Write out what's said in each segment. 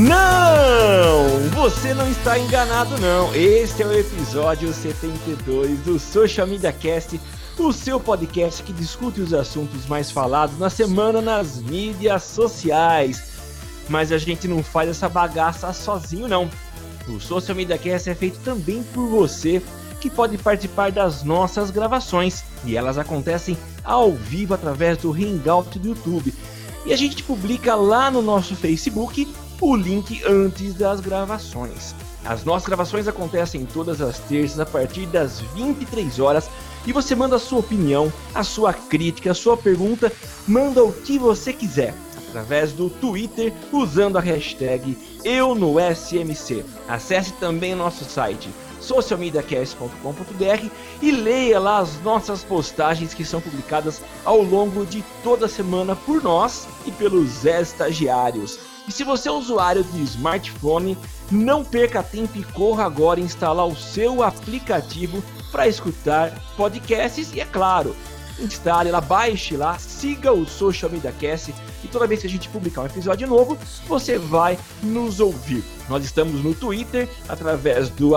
Não! Você não está enganado não. Este é o episódio 72 do Social Media Cast, o seu podcast que discute os assuntos mais falados na semana nas mídias sociais. Mas a gente não faz essa bagaça sozinho não. O Social Media Cast é feito também por você que pode participar das nossas gravações e elas acontecem ao vivo através do Hangout do YouTube. E a gente publica lá no nosso Facebook o link antes das gravações. As nossas gravações acontecem todas as terças a partir das 23 horas e você manda a sua opinião, a sua crítica, a sua pergunta, manda o que você quiser através do Twitter usando a hashtag EuNoSMC. Acesse também nosso site socialmediacast.com.br e leia lá as nossas postagens que são publicadas ao longo de toda a semana por nós e pelos estagiários. E se você é usuário de smartphone, não perca tempo e corra agora instalar o seu aplicativo para escutar podcasts e é claro, instale lá, baixe lá, siga o Social Media Cast e toda vez que a gente publicar um episódio novo, você vai nos ouvir. Nós estamos no Twitter através do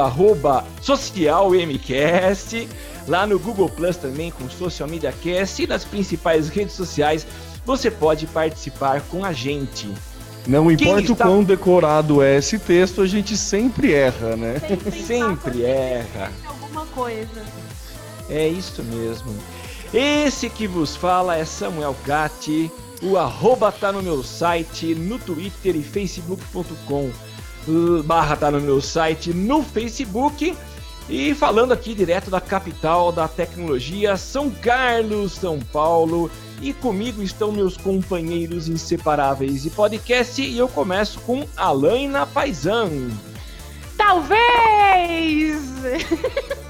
socialmcast, lá no Google Plus também com Social Media Cast e nas principais redes sociais você pode participar com a gente. Não importa está- o quão decorado é esse texto, a gente sempre erra, né? Sempre erra. alguma coisa. É isso mesmo. Esse que vos fala é Samuel Gatti. O arroba tá no meu site, no Twitter e facebook.com barra tá no meu site, no Facebook. E falando aqui direto da capital da tecnologia, São Carlos, São Paulo. E comigo estão meus companheiros inseparáveis de podcast. E eu começo com Alaina Paisan. Talvez!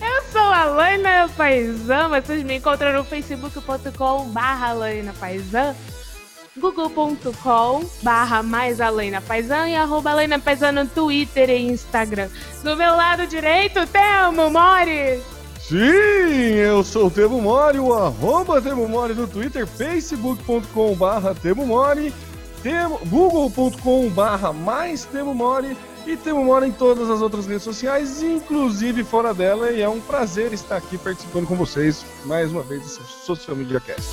Eu sou a Laina Paisan, vocês me encontram no facebook.com barra Laina Paisan, google.com barra mais Alaina Paisan e arroba Alaina Paisan no Twitter e Instagram. Do meu lado direito, Temo Mori! Sim, eu sou o Temo Mori, o arroba Temo Mori no Twitter, facebook.com barra Temo Mori, google.com barra mais Temo Mori e Temo Mori em todas as outras redes sociais, inclusive fora dela, e é um prazer estar aqui participando com vocês mais uma vez desse Social Media Cast.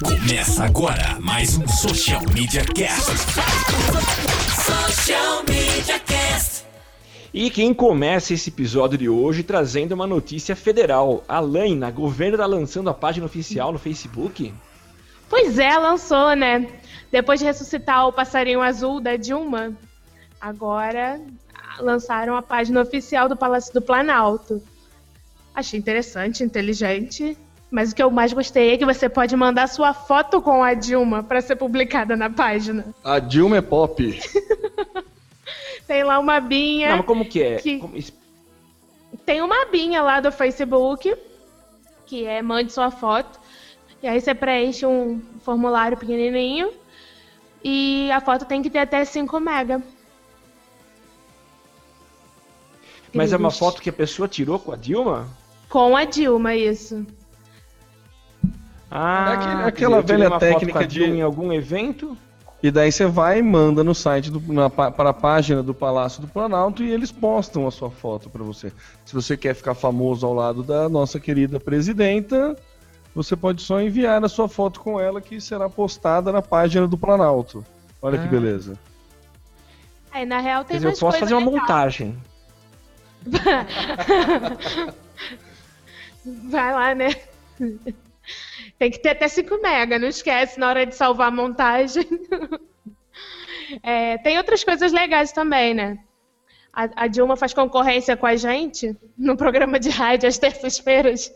Começa agora mais um Social Media Cast. Social Media Cast. E quem começa esse episódio de hoje trazendo uma notícia federal. A Laina, governo tá lançando a página oficial no Facebook? Pois é, lançou, né? Depois de ressuscitar o passarinho azul da Dilma, agora lançaram a página oficial do Palácio do Planalto. Achei interessante, inteligente. Mas o que eu mais gostei é que você pode mandar sua foto com a Dilma para ser publicada na página. A Dilma é pop. Tem lá uma binha. Não, mas como que é? Que- Como- Tem uma binha lá do Facebook, que é mande sua foto. E aí você preenche um formulário pequenininho. E a foto tem que ter até 5 mega. Mas é uma foto que a pessoa tirou com a Dilma? Com a Dilma, isso. Ah, É aquele- dizer, aquela velha uma foto técnica com a de- em algum evento? E daí você vai e manda no site do, na, para a página do Palácio do Planalto e eles postam a sua foto para você. Se você quer ficar famoso ao lado da nossa querida presidenta, você pode só enviar a sua foto com ela que será postada na página do Planalto. Olha ah. que beleza. Aí, na real, tem Quer dizer, eu posso fazer uma legal. montagem. Vai lá, né? Tem que ter até 5 mega, não esquece na hora de salvar a montagem. É, tem outras coisas legais também, né? A, a, Dilma faz concorrência com a gente no programa de rádio às terças-feiras,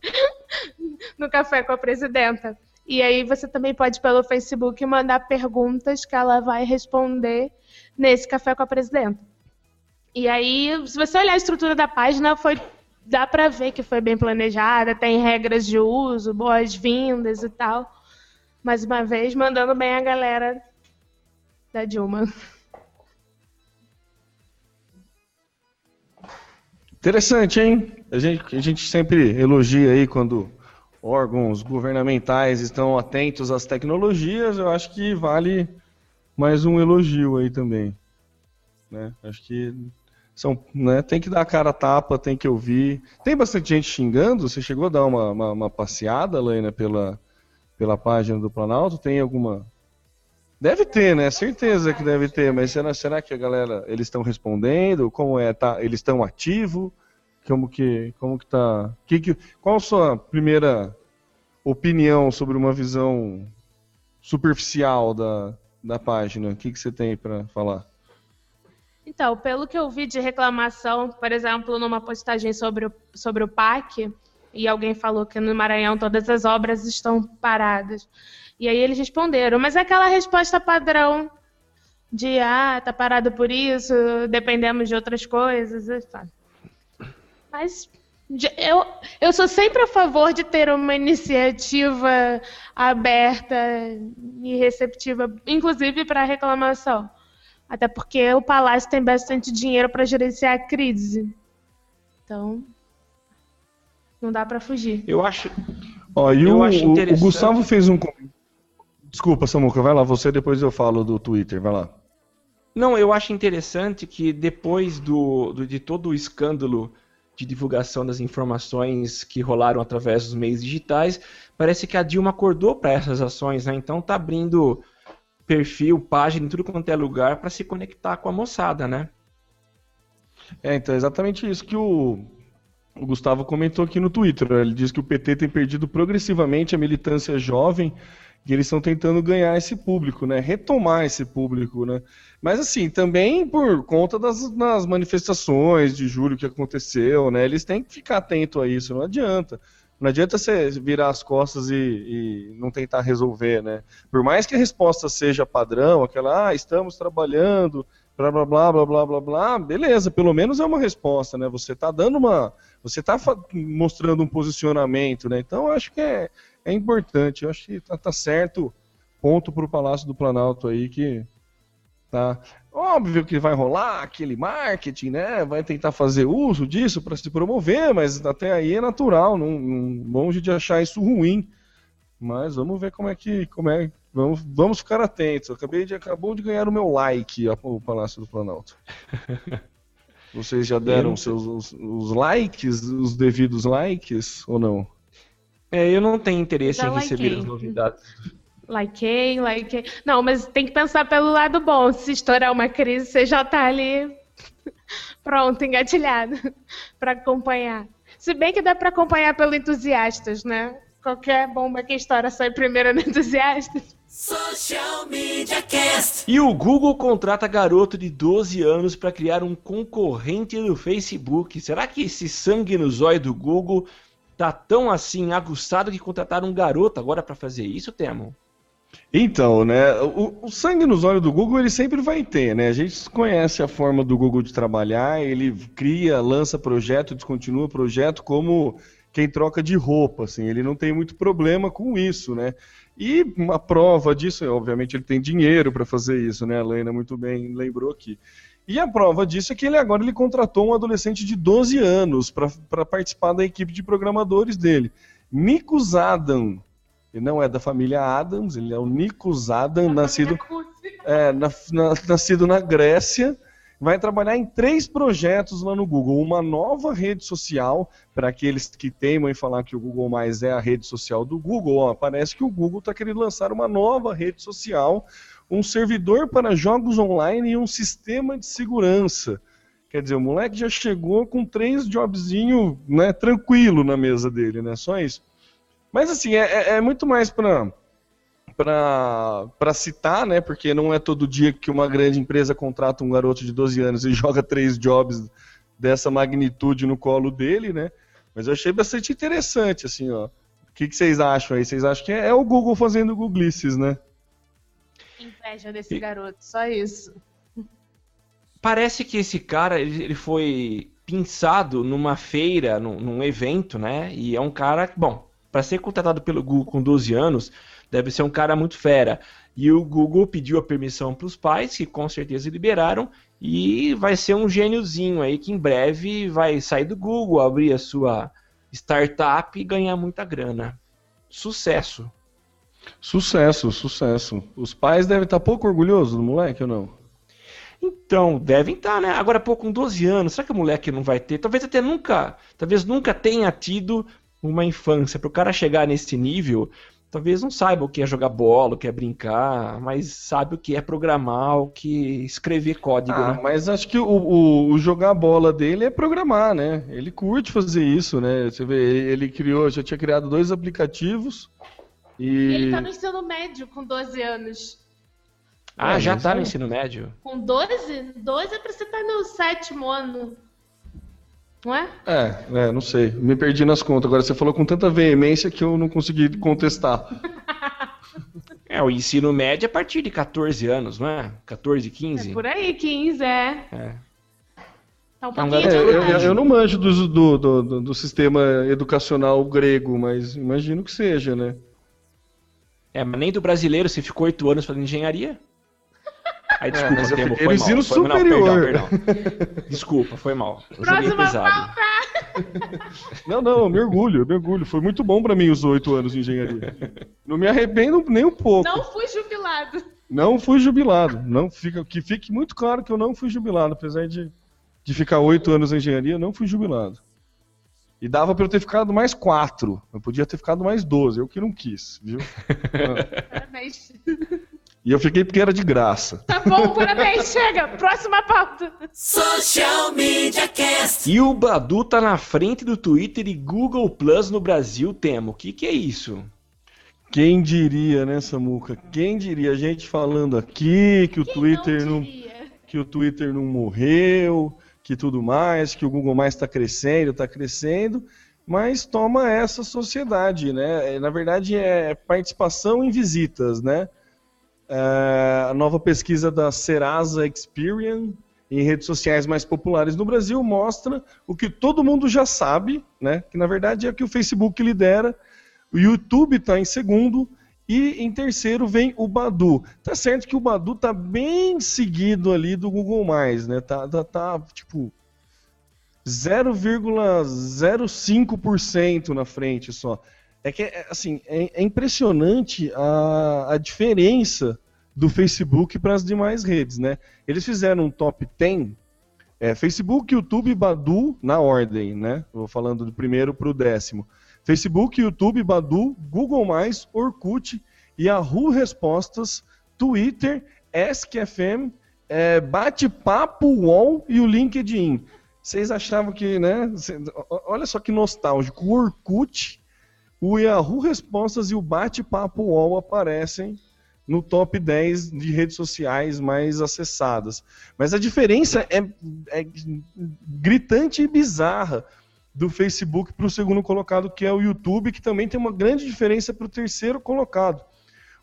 no Café com a Presidenta. E aí você também pode, pelo Facebook, mandar perguntas que ela vai responder nesse Café com a Presidenta. E aí, se você olhar a estrutura da página, foi dá para ver que foi bem planejada, tem regras de uso, boas-vindas e tal. Mais uma vez, mandando bem a galera da Dilma. Interessante, hein? A gente, a gente sempre elogia aí quando órgãos governamentais estão atentos às tecnologias. Eu acho que vale mais um elogio aí também. Né? Acho que são, né, tem que dar a cara a tapa, tem que ouvir. Tem bastante gente xingando. Você chegou a dar uma, uma, uma passeada, Lena, pela, pela página do Planalto? Tem alguma. Deve ter, né? Certeza que deve ter, mas será, será que a galera, eles estão respondendo? Como é? Tá, eles estão ativos? Como que, como que tá? Que, que, qual a sua primeira opinião sobre uma visão superficial da, da página? O que, que você tem para falar? Então, pelo que eu vi de reclamação, por exemplo, numa postagem sobre o, sobre o PAC, e alguém falou que no Maranhão todas as obras estão paradas. E aí eles responderam, mas é aquela resposta padrão de ah, tá parado por isso, dependemos de outras coisas. Mas eu, eu sou sempre a favor de ter uma iniciativa aberta e receptiva, inclusive para reclamação. Até porque o Palácio tem bastante dinheiro para gerenciar a crise. Então, não dá para fugir. Eu acho. Ó, e eu o, acho interessante... o Gustavo fez um. Desculpa, Samuca, vai lá, você depois eu falo do Twitter, vai lá. Não, eu acho interessante que depois do, do, de todo o escândalo de divulgação das informações que rolaram através dos meios digitais, parece que a Dilma acordou para essas ações, né? Então tá abrindo perfil, página, tudo quanto é lugar para se conectar com a moçada, né? É, então é exatamente isso que o, o Gustavo comentou aqui no Twitter. Né? Ele diz que o PT tem perdido progressivamente a militância jovem e eles estão tentando ganhar esse público, né? Retomar esse público, né? Mas assim, também por conta das, das manifestações de julho que aconteceu, né? Eles têm que ficar atento a isso, não adianta. Não adianta você virar as costas e, e, não tentar resolver, né? Por mais que a resposta seja padrão, aquela, ah, estamos trabalhando, blá blá blá blá blá blá blá, beleza, pelo menos é uma resposta, né? Você está dando uma. Você está mostrando um posicionamento, né? Então eu acho que é, é importante, eu acho que tá, tá certo. Ponto para o Palácio do Planalto aí que tá. Óbvio que vai rolar aquele marketing, né? Vai tentar fazer uso disso para se promover, mas até aí é natural, não, não, longe de achar isso ruim. Mas vamos ver como é que. Como é, vamos, vamos ficar atentos. acabei de, acabou de ganhar o meu like o Palácio do Planalto. Vocês já deram seus, os, os, likes, os devidos likes, ou não? É, eu não tenho interesse já em receber as novidades Likei, likei. Não, mas tem que pensar pelo lado bom. Se estourar uma crise, você já tá ali pronto, engatilhado para acompanhar. Se bem que dá para acompanhar pelo entusiastas, né? Qualquer bomba que estoura sai primeiro no entusiastas. Social Media Cast. E o Google contrata garoto de 12 anos para criar um concorrente do Facebook. Será que esse sangue no zóio do Google tá tão assim aguçado que contrataram um garoto agora para fazer isso, Temo? Então, né, o, o, sangue nos olhos do Google ele sempre vai ter, né? A gente conhece a forma do Google de trabalhar, ele cria, lança projeto, descontinua projeto como quem troca de roupa, assim, ele não tem muito problema com isso, né? E uma prova disso, obviamente ele tem dinheiro para fazer isso, né? A Lena muito bem lembrou aqui. E a prova disso é que ele agora ele contratou um adolescente de 12 anos para participar da equipe de programadores dele. Nikus Adam, ele não é da família Adams, ele é o Nikos Adam, nascido, é, na, na, nascido na Grécia. vai trabalhar em três projetos lá no Google. Uma nova rede social, para aqueles que teimam em falar que o Google Mais é a rede social do Google, ó, parece que o Google está querendo lançar uma nova rede social, um servidor para jogos online e um sistema de segurança. Quer dizer, o moleque já chegou com três jobzinho né, tranquilo na mesa dele, né? Só isso. Mas assim, é, é, é muito mais para para citar, né? Porque não é todo dia que uma grande empresa contrata um garoto de 12 anos e joga três jobs dessa magnitude no colo dele, né? Mas eu achei bastante interessante, assim, ó. O que, que vocês acham aí? Vocês acham que é, é o Google fazendo Googlices, né? Inveja desse garoto, só isso. Parece que esse cara, ele foi pinçado numa feira, num, num evento, né? E é um cara, bom, para ser contratado pelo Google com 12 anos, deve ser um cara muito fera. E o Google pediu a permissão para os pais, que com certeza liberaram, e vai ser um gêniozinho aí que em breve vai sair do Google, abrir a sua startup e ganhar muita grana. Sucesso. Sucesso, sucesso. Os pais devem estar pouco orgulhosos do moleque ou não? Então, devem estar, né? Agora, pô, com 12 anos, será que o moleque não vai ter? Talvez até nunca, talvez nunca tenha tido uma infância. Para o cara chegar nesse nível, talvez não saiba o que é jogar bola, o que é brincar, mas sabe o que é programar, o que escrever código. Ah, né? mas acho que o, o, o, jogar bola dele é programar, né? Ele curte fazer isso, né? Você vê, ele, ele criou, já tinha criado dois aplicativos. E... e ele tá no ensino médio com 12 anos. Ah, é, já tá no ensino médio? Com 12? 12 é pra você estar tá no sétimo ano. Não é? É, é, não sei. Me perdi nas contas. Agora você falou com tanta veemência que eu não consegui contestar. é, o ensino médio é a partir de 14 anos, não é? 14, 15? É por aí, 15, é. É. Tá um pouquinho é, eu, eu, eu, não manjo do, do, do, do, sistema educacional grego, mas imagino que seja, né? É, mas nem do brasileiro, você ficou oito anos fazendo engenharia? Aí, desculpa, é, termo, foi ensino mal. superior. Foi, não, perdão, perdão. Desculpa, foi mal. Eu Próxima pauta! Não, não, me orgulho, me orgulho. Foi muito bom para mim os oito anos de engenharia. Não me arrependo nem um pouco. Não fui jubilado. Não fui jubilado. Não fica, que fique muito claro que eu não fui jubilado, apesar de, de ficar oito anos em engenharia, não fui jubilado. E dava para eu ter ficado mais quatro. Eu podia ter ficado mais doze, eu que não quis, viu? Parabéns. E eu fiquei porque era de graça. Tá bom, parabéns, chega. Próxima pauta. Social Media Cast. E o Badu tá na frente do Twitter e Google Plus no Brasil, Temo. O que, que é isso? Quem diria, né, Samuca? Quem diria? A gente falando aqui que o Quem Twitter não, não, que o Twitter não morreu, que tudo mais, que o Google mais está crescendo, está crescendo, mas toma essa sociedade, né? Na verdade é participação em visitas, né? É, a nova pesquisa da Serasa Experian em redes sociais mais populares no Brasil mostra o que todo mundo já sabe, né? Que na verdade é que o Facebook lidera, o YouTube está em segundo e em terceiro vem o Badu. Tá certo que o Badu tá bem seguido ali do Google né? Tá, tá, tá tipo 0,05% na frente só. É que, é, assim, é, é impressionante a, a diferença do Facebook para as demais redes, né? Eles fizeram um top 10, é, Facebook, YouTube, Badu, na ordem, né? Vou falando do primeiro para o décimo. Facebook, YouTube, Badu, Google+, Orkut, Yahoo Respostas, Twitter, AskFM, é, Bate-Papo, UOL e o LinkedIn. Vocês achavam que, né? Olha só que nostálgico. O Orkut o Yahoo Respostas e o Bate-Papo UOL aparecem no top 10 de redes sociais mais acessadas. Mas a diferença é, é gritante e bizarra do Facebook para o segundo colocado, que é o YouTube, que também tem uma grande diferença para o terceiro colocado.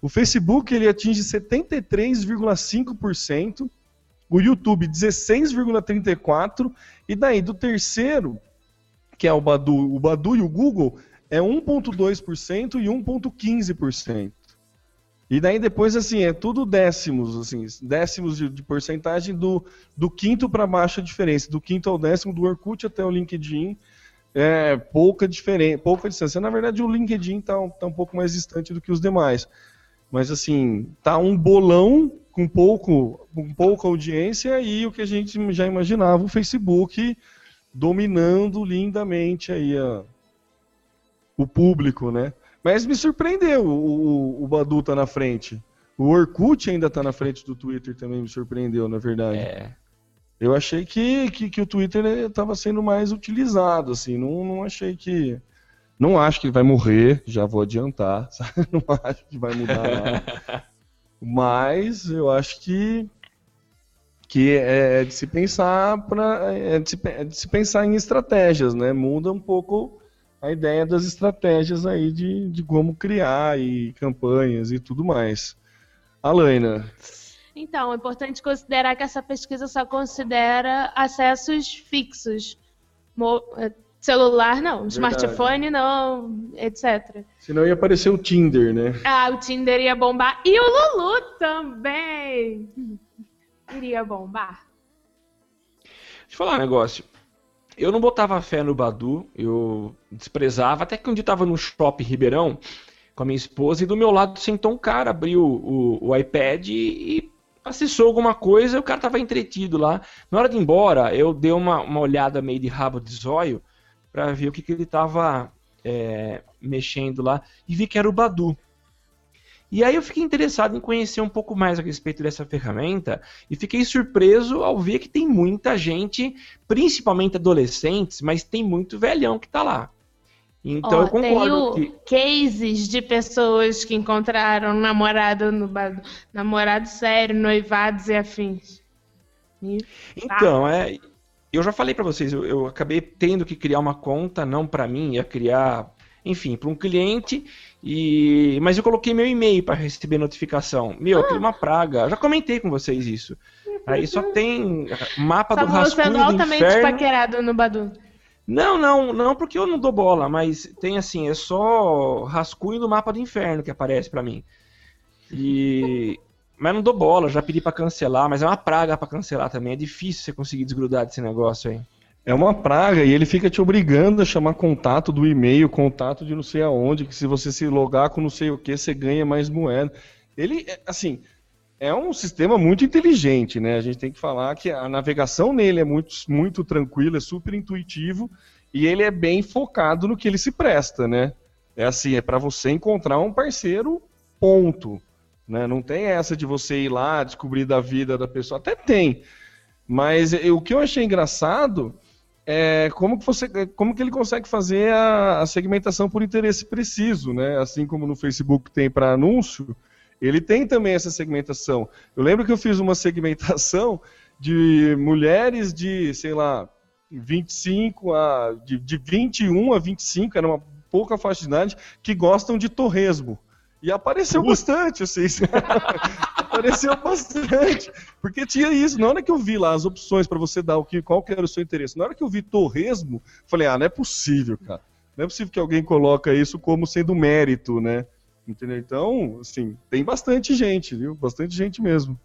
O Facebook ele atinge 73,5%, o YouTube 16,34%, e daí do terceiro, que é o Badu, o Badu e o Google, é 1,2% e 1,15%. E daí depois, assim, é tudo décimos, assim, décimos de, de porcentagem do, do quinto para baixo a diferença. Do quinto ao décimo, do Orkut até o LinkedIn, é pouca diferença, pouca distância. Na verdade, o LinkedIn está tá um pouco mais distante do que os demais. Mas, assim, tá um bolão com pouco, com pouca audiência e o que a gente já imaginava, o Facebook dominando lindamente aí a, o público, né? Mas me surpreendeu o, o, o Badu tá na frente. O Orkut ainda tá na frente do Twitter também me surpreendeu, na verdade. É. Eu achei que, que, que o Twitter estava sendo mais utilizado, assim, não, não achei que... Não acho que vai morrer, já vou adiantar, sabe? não acho que vai mudar nada. Mas eu acho que que é, é de se pensar para é é de se pensar em estratégias, né? Muda um pouco a ideia das estratégias aí de, de como criar e campanhas e tudo mais. Alaina. Então, é importante considerar que essa pesquisa só considera acessos fixos. Mo é, celular não, Verdade. smartphone não, etc. Senão ia aparecer o Tinder, né? Ah, o Tinder ia bombar. E o Lulu também iria bombar. Deixa eu falar um negócio eu não botava fé no Badu, eu desprezava, até que um dia estava no shopping Ribeirão com a minha esposa e do meu lado sentou um cara, abriu o, o, o iPad e, acessou alguma coisa e o cara estava entretido lá. Na hora de ir embora, eu dei uma, uma olhada meio de rabo de zóio para ver o que, que ele estava é, mexendo lá e vi que era o Badu. E aí eu fiquei interessado em conhecer um pouco mais a respeito dessa ferramenta e fiquei surpreso ao ver que tem muita gente, principalmente adolescentes, mas tem muito velhão que está lá. Então oh, eu concordo tem o que... cases de pessoas que encontraram namorado no namorado sério, noivados e afins. Então, é, eu já falei para vocês, eu, eu, acabei tendo que criar uma conta, não para mim, ia criar, enfim, para um cliente e, mas eu coloquei meu e-mail para receber notificação. Meu, ah. é uma praga. Já comentei com vocês isso. Aí só tem mapa só do rascunho sendo altamente inferno. paquerado no Badu. Não, não, não porque eu não dou bola, mas tem assim, é só rascunho do mapa do inferno que aparece para mim. E mas não dou bola, já pedi para cancelar, mas é uma praga para cancelar também. É difícil você conseguir desgrudar desse negócio aí. É uma praga e ele fica te obrigando a chamar contato do e-mail, contato de não sei aonde, que se você se logar com não sei o que, você ganha mais moeda. Ele, é, assim, é um sistema muito inteligente, né? A gente tem que falar que a navegação nele é muito, muito tranquila, é super intuitivo e ele é bem focado no que ele se presta, né? É assim, é para você encontrar um parceiro, ponto. Né? Não tem essa de você ir lá descobrir da vida da pessoa. Até tem. Mas o que eu achei engraçado é, como, que você, como que ele consegue fazer a, a, segmentação por interesse preciso, né? Assim como no Facebook tem para anúncio, ele tem também essa segmentação. Eu lembro que eu fiz uma segmentação de mulheres de, sei lá, 25 a de, de 21 a 25, era uma pouca faixa de idade, que gostam de torresmo. E apareceu bastante, assim. apareceu bastante. Porque tinha isso. Na hora que eu vi lá as opções para você dar o que, qual que era o seu interesse, na hora que eu vi torresmo, falei, ah, não é possível, cara. Não é possível que alguém coloca isso como sendo mérito, né? Entendeu? Então, assim, tem bastante gente, viu? Bastante gente mesmo.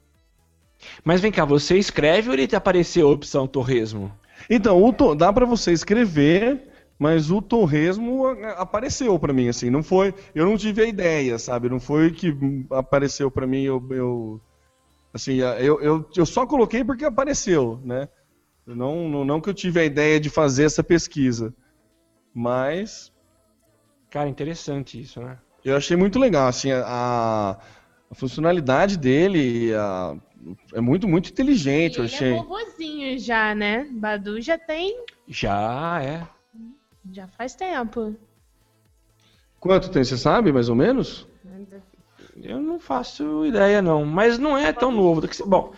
Mas vem cá, você escreve ou ele te apareceu a opção torresmo? Então, o, dá para você escrever mas o torresmo apareceu para mim, assim, não foi, eu não tive a ideia, sabe, não foi que apareceu para mim, eu, eu assim, eu, eu, eu só coloquei porque apareceu, né, não, não, não que eu tive a ideia de fazer essa pesquisa, mas... Cara, interessante isso, né? Eu achei muito legal, assim, a, a funcionalidade dele a, é muito, muito inteligente, e eu achei. Ele é já, né? Badu já tem... Já, é. Já faz tempo. Quanto tem, você sabe, mais ou menos? Eu não faço ideia, não. Mas não é tão novo. Bom,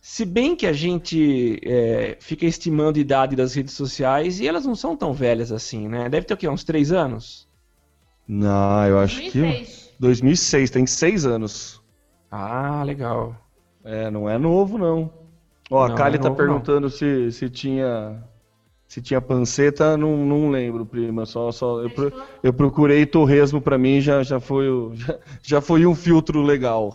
se bem que a gente é, fica estimando a idade das redes sociais e elas não são tão velhas assim, né? Deve ter o quê? Uns três anos? Não, eu acho 2006. que. 2006, tem seis anos. Ah, legal. É, não é novo, não. Ó, não, a Kali é tá perguntando se, se tinha se tinha panceta, não, não lembro, prima. Só, só eu, eu procurei torresmo para mim, já, já, foi, já, já foi um filtro legal.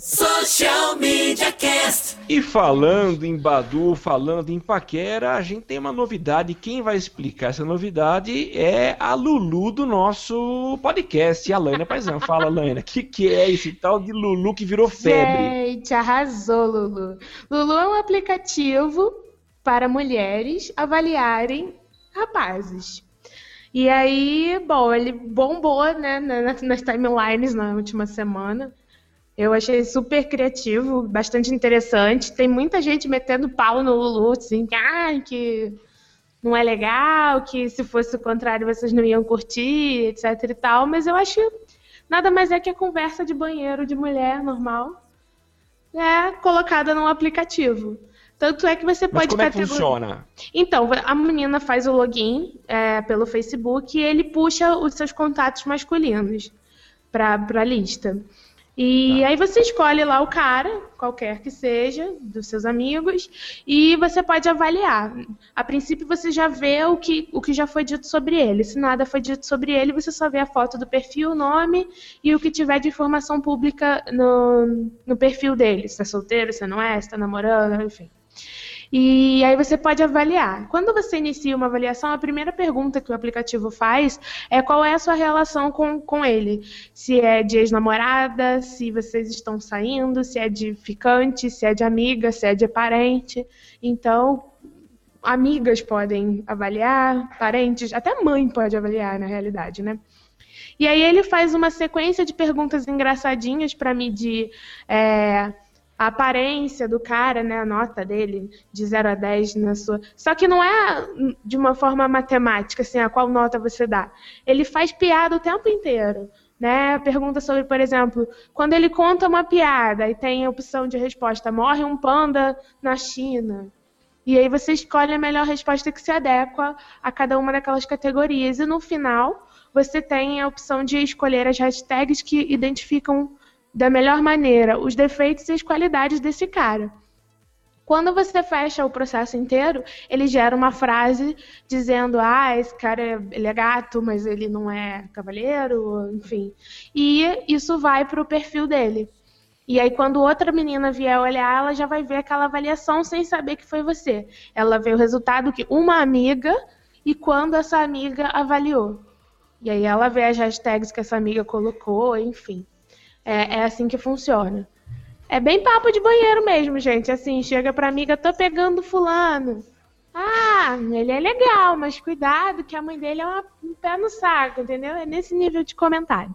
Social Media Cast. Cast. E falando em Badu, falando em Paquera, a gente tem uma novidade. Quem vai explicar essa novidade é a Lulu do nosso podcast, a Laina Paisão. Fala, Laina, o que, que é esse tal de Lulu que virou febre? Gente, arrasou, Lulu. Lulu é um aplicativo para mulheres avaliarem rapazes. E aí, bom, ele bombou né, nas, timelines na última semana. Eu achei super criativo, bastante interessante. Tem muita gente metendo pau no Lulu, assim, ah, que não é legal, que se fosse o contrário vocês não iam curtir, etc e tal. Mas eu acho nada mais é que a conversa de banheiro de mulher normal, é colocada num aplicativo. Tanto é que você Mas pode como é que funciona? Então, a menina faz o login é, pelo Facebook e ele puxa os seus contatos masculinos para a lista. E aí você escolhe lá o cara, qualquer que seja, dos seus amigos, e você pode avaliar. A princípio você já vê o que, o que já foi dito sobre ele. Se nada foi dito sobre ele, você só vê a foto do perfil, o nome e o que tiver de informação pública no, no perfil dele. Se é solteiro, se não é, se está namorando, enfim. E aí você pode avaliar. Quando você inicia uma avaliação, a primeira pergunta que o aplicativo faz é qual é a sua relação com, com ele. Se é de ex-namorada, se vocês estão saindo, se é de ficante, se é de amiga, se é de parente. Então, amigas podem avaliar, parentes, até mãe pode avaliar, na realidade, né? E aí ele faz uma sequência de perguntas engraçadinhas para medir é, a aparência do cara, né, a nota dele de 0 a 10 na sua. Só que não é de uma forma matemática, assim, a qual nota você dá. Ele faz piada o tempo inteiro. Né? Pergunta sobre, por exemplo, quando ele conta uma piada e tem a opção de resposta, morre um panda na China. E aí você escolhe a melhor resposta que se adequa a cada uma daquelas categorias. E no final, você tem a opção de escolher as hashtags que identificam da melhor maneira os defeitos e as qualidades desse cara. Quando você fecha o processo inteiro, ele gera uma frase dizendo: ah, esse cara é, ele é gato, mas ele não é cavaleiro, enfim. E isso vai para o perfil dele. E aí, quando outra menina vier olhar, ela já vai ver aquela avaliação sem saber que foi você. Ela vê o resultado que uma amiga e quando essa amiga avaliou. E aí ela vê as hashtags que essa amiga colocou, enfim. É, é assim que funciona. É bem papo de banheiro mesmo, gente. Assim, chega pra amiga, tô pegando fulano. Ah, ele é legal, mas cuidado que a mãe dele é uma- um pé no saco, entendeu? É nesse nível de comentário.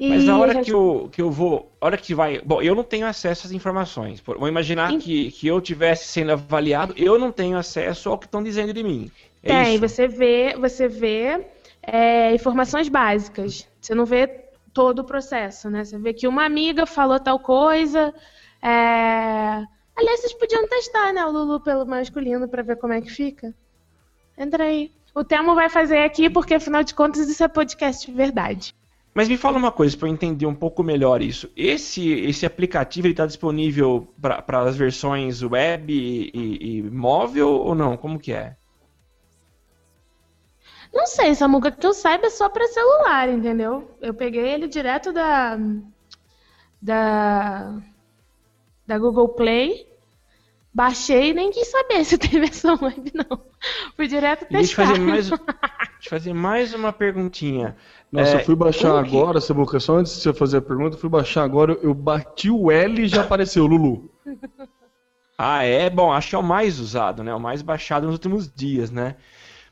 E Mas a hora já- que eu, que eu vou. A hora que vai. Bom, eu não tenho acesso às informações. Vamos imaginar Em- que, que eu tivesse sendo avaliado, eu não tenho acesso ao que estão dizendo de mim. É Tem, isso? você vê, você vê é, informações básicas. Você não vê todo o processo, né? Você vê que uma amiga falou tal coisa. é, Aliás, vocês podiam testar, né, o Lulu pelo masculino pra ver como é que fica. Entra aí. O Temo vai fazer aqui porque, afinal de contas, isso é podcast de verdade. Mas me fala uma coisa para eu entender um pouco melhor isso. Esse, esse aplicativo está disponível para as versões web e, e- e móvel ou não? Como que é? Não sei, Samuca, que eu saiba é só pra celular, entendeu? Eu peguei ele direto da. da. da Google Play, baixei e nem quis saber se tem versão web, não. Fui direto E deixa eu testar. fazer mais, deixa eu fazer mais uma perguntinha. Nossa, É, eu fui baixar que- agora, Samuca, só antes de você fazer a pergunta, eu fui baixar agora, eu bati o L e já apareceu Lulu. Ah, é? Bom, acho que é o mais usado, né? O mais baixado nos últimos dias, né?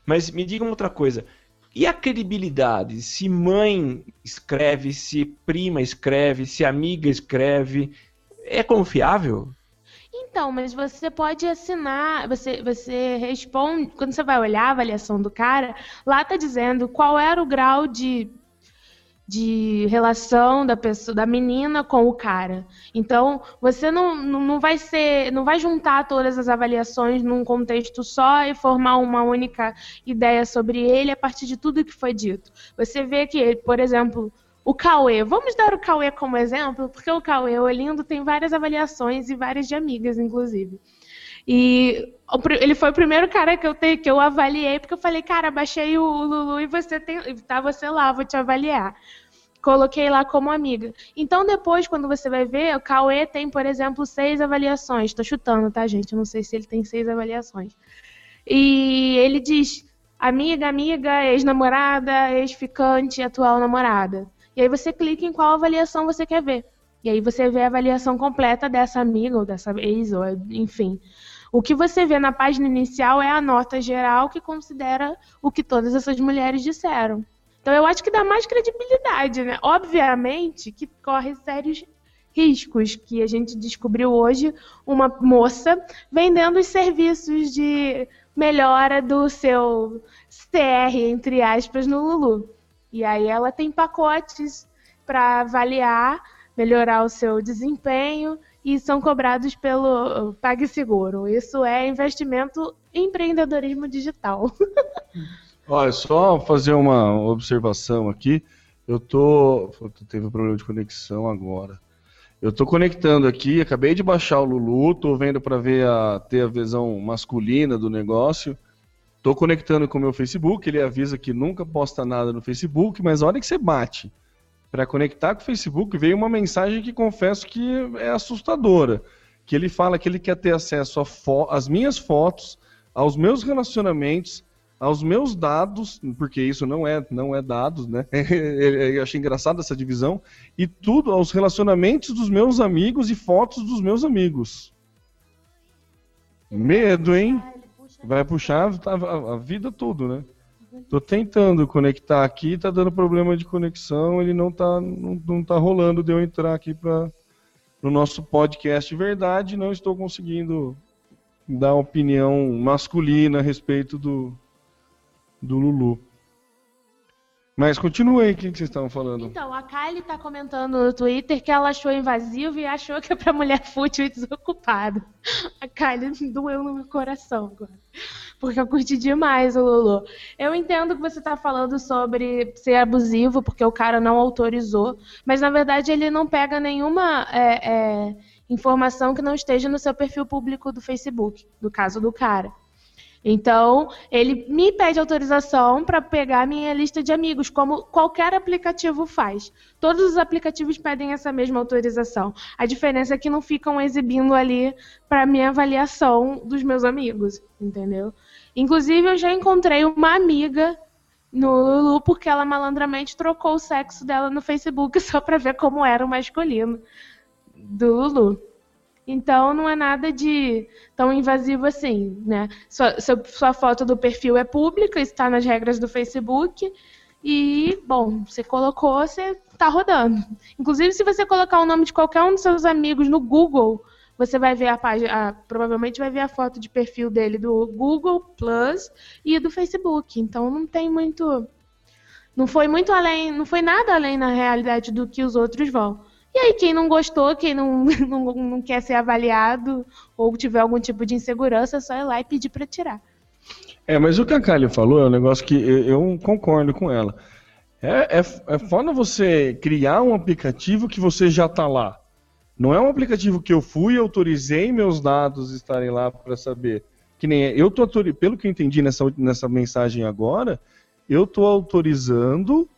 Mas me diga uma outra coisa. E a credibilidade? Se mãe escreve, se prima escreve, se amiga escreve, é confiável? Então, mas você pode assinar, você, você responde, quando você vai olhar a avaliação do cara, lá tá dizendo qual era o grau de, de relação da pessoa, da menina com o cara. Então, você não, não vai ser, não vai juntar todas as avaliações num contexto só e formar uma única ideia sobre ele a partir de tudo que foi dito. Você vê que, por exemplo, o Cauê, vamos dar o Cauê como exemplo, porque o Cauê, lindo, tem várias avaliações e várias de amigas, inclusive. E ele foi o primeiro cara que eu, te, que eu avaliei, porque eu falei, cara, baixei o Lulu e você tem. Tá você lá, vou te avaliar. Coloquei lá como amiga. Então depois, quando você vai ver, o Cauê tem, por exemplo, seis avaliações. Estou chutando, tá, gente? Eu não sei se ele tem seis avaliações. E ele diz amiga, amiga, ex-namorada, ex-ficante, atual namorada. E aí você clica em qual avaliação você quer ver. E aí você vê a avaliação completa dessa amiga ou dessa ex, ou enfim. O que você vê na página inicial é a nota geral que considera o que todas essas mulheres disseram. Então eu acho que dá mais credibilidade, né? Obviamente que corre sérios riscos, que a gente descobriu hoje uma moça vendendo os serviços de melhora do seu CR, entre aspas, no Lulu. E aí ela tem pacotes para avaliar, melhorar o seu desempenho e são cobrados pelo PagSeguro. Isso é investimento em empreendedorismo digital. Olha, só fazer uma observação aqui. Eu tô. Teve um problema de conexão agora. Eu tô conectando aqui, acabei de baixar o Lulu, tô vendo para ver a ter a visão masculina do negócio. Tô conectando com o meu Facebook, ele avisa que nunca posta nada no Facebook, mas a hora que você bate para conectar com o Facebook, veio uma mensagem que confesso que é assustadora. Que ele fala que ele quer ter acesso às minhas fotos, aos meus relacionamentos, aos meus dados, porque isso não é, não é dados, né? Eu achei engraçado essa divisão, e tudo aos relacionamentos dos meus amigos e fotos dos meus amigos. Medo, hein? Vai puxar a, vida tudo, né? Tô tentando conectar aqui, tá dando problema de conexão, ele não tá, não, não tá rolando de eu entrar aqui para no nosso podcast Verdade, não estou conseguindo dar opinião masculina a respeito do, do Lulu. Mas continue aí, o que vocês estavam falando? Então, a Kylie tá comentando no Twitter que ela achou invasivo e achou que é pra mulher fútil e desocupada. A Kylie doeu no meu coração agora porque eu curti demais o Lulu. Eu entendo que você está falando sobre ser abusivo, porque o cara não autorizou, mas na verdade ele não pega nenhuma é, é, informação que não esteja no seu perfil público do Facebook, no caso do cara. Então, ele me pede autorização para pegar minha lista de amigos, como qualquer aplicativo faz. Todos os aplicativos pedem essa mesma autorização. A diferença é que não ficam exibindo ali para minha avaliação dos meus amigos, entendeu? Inclusive, eu já encontrei uma amiga no Lulu porque ela malandramente trocou o sexo dela no Facebook só para ver como era o masculino do Lulu. Então não é nada de tão invasivo assim, né? Sua, sua foto do perfil é pública, está nas regras do Facebook. E, bom, você colocou, você está rodando. Inclusive, se você colocar o nome de qualquer um dos seus amigos no Google, você vai ver a página, provavelmente vai ver a foto de perfil dele do Google Plus e do Facebook. Então não tem muito. Não foi muito além, não foi nada além na realidade do que os outros vão. E aí, quem não gostou, quem não, não, não quer ser avaliado ou tiver algum tipo de insegurança, é só ir lá e pedir para tirar. É, mas o que a Kali falou é um negócio que eu, concordo com ela. É, é, é foda você criar um aplicativo que você já está lá. Não é um aplicativo que eu fui e autorizei meus dados estarem lá para saber. Que nem é. eu tô pelo que eu entendi nessa, nessa mensagem agora, eu tô autorizando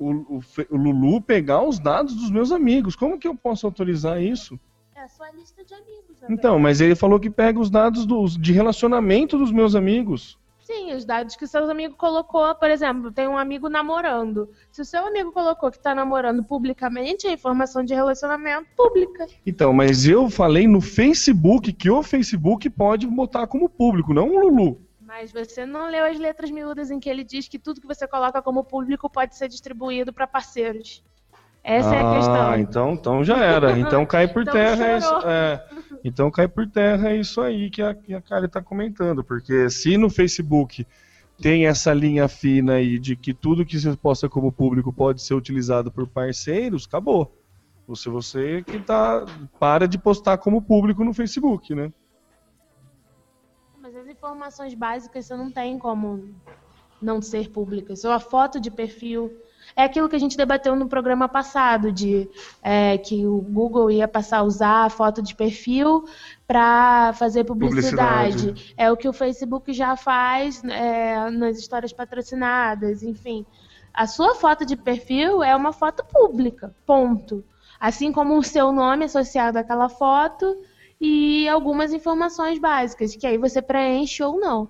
o, o, o, Lulu pegar os dados dos meus amigos. Como que eu posso autorizar isso? É a sua lista de amigos. Então, mas ele falou que pega os dados dos, de relacionamento dos meus amigos. Sim, os dados que seus amigos colocou, por exemplo, tem um amigo namorando. Se o seu amigo colocou que está namorando publicamente, é informação de relacionamento pública. Então, mas eu falei no Facebook que o Facebook pode botar como público, não o Lulu. Mas você não leu as letras miúdas em que ele diz que tudo que você coloca como público pode ser distribuído para parceiros. Essa ah, é a questão. Ah, então, então já era. Então cai por então terra isso, é, Então cai por terra isso aí que a, que a Kali está comentando. Porque se no Facebook tem essa linha fina aí de que tudo que você posta como público pode ser utilizado por parceiros, acabou. Ou se você que tá para de postar como público no Facebook, né? Informações básicas você não tem como não ser públicas. Sua foto de perfil. É aquilo que a gente debateu no programa passado, de é, que o Google ia passar a usar a foto de perfil para fazer publicidade. publicidade. É o que o Facebook já faz é, nas histórias patrocinadas, enfim. A sua foto de perfil é uma foto pública, ponto. Assim como o seu nome associado àquela foto e algumas informações básicas, que aí você preenche ou não.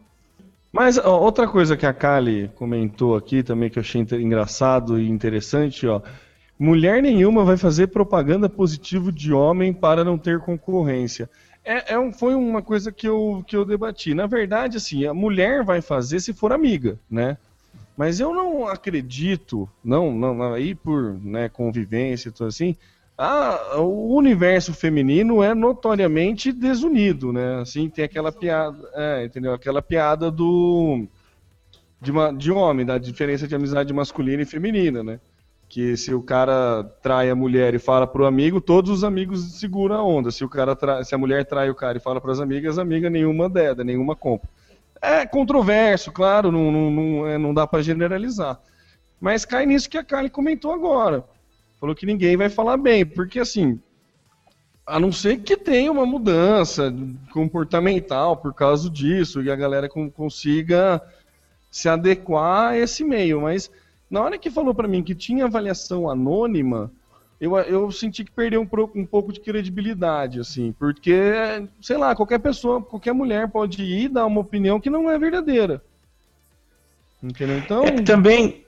Mas ó, outra coisa que a Kali comentou aqui também que eu achei engraçado e interessante, ó. Mulher nenhuma vai fazer propaganda positiva de homem para não ter concorrência. É, é um, foi uma coisa que eu, que eu debati. Na verdade, assim, a mulher vai fazer se for amiga, né? Mas eu não acredito, não, não aí por né, convivência e tudo assim, a, o universo feminino é notoriamente desunido, né? Assim, tem aquela piada, é, entendeu? Aquela piada do de, uma, de homem, da diferença de amizade masculina e feminina, né? Que se o cara trai a mulher e fala pro amigo, todos os amigos seguram a onda. Se o cara se a mulher trai o cara e fala para as amigas, amiga nenhuma deda, nenhuma compra. É controverso, claro, não, não, não, é, não dá para generalizar. Mas cai nisso que a Kali comentou agora falou que ninguém vai falar bem, porque assim, a não ser que tenha uma mudança comportamental por causa disso e a galera consiga se adequar a esse meio, mas na hora que falou para mim que tinha avaliação anônima, eu, eu senti que perdeu um, um, pouco de credibilidade, assim, porque, sei lá, qualquer pessoa, qualquer mulher pode ir dar uma opinião que não é verdadeira. Entendeu? Então. É, também,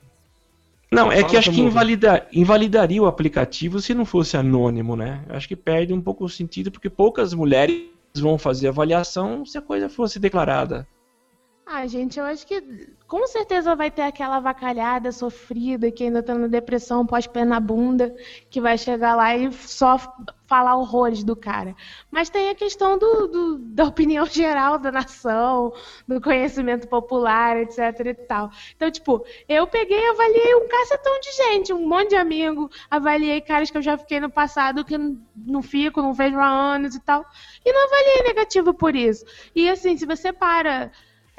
não, é que acho que invalida, invalidaria o aplicativo se não fosse anônimo, né? Acho que perde um pouco o sentido, porque poucas mulheres vão fazer avaliação se a coisa fosse declarada. Ah, gente, eu acho que com certeza vai ter aquela vacalhada sofrida que ainda tá na depressão pós-pé na bunda, que vai chegar lá e só falar horrores do cara. Mas tem a questão do, do, da opinião geral da nação, do conhecimento popular, etc e tal. Então, tipo, eu peguei e avaliei um cacetão de gente, um monte de amigo, avaliei caras que eu já fiquei no passado que não fico, não vejo há anos e tal, e não avaliei negativo por isso. E assim, se você para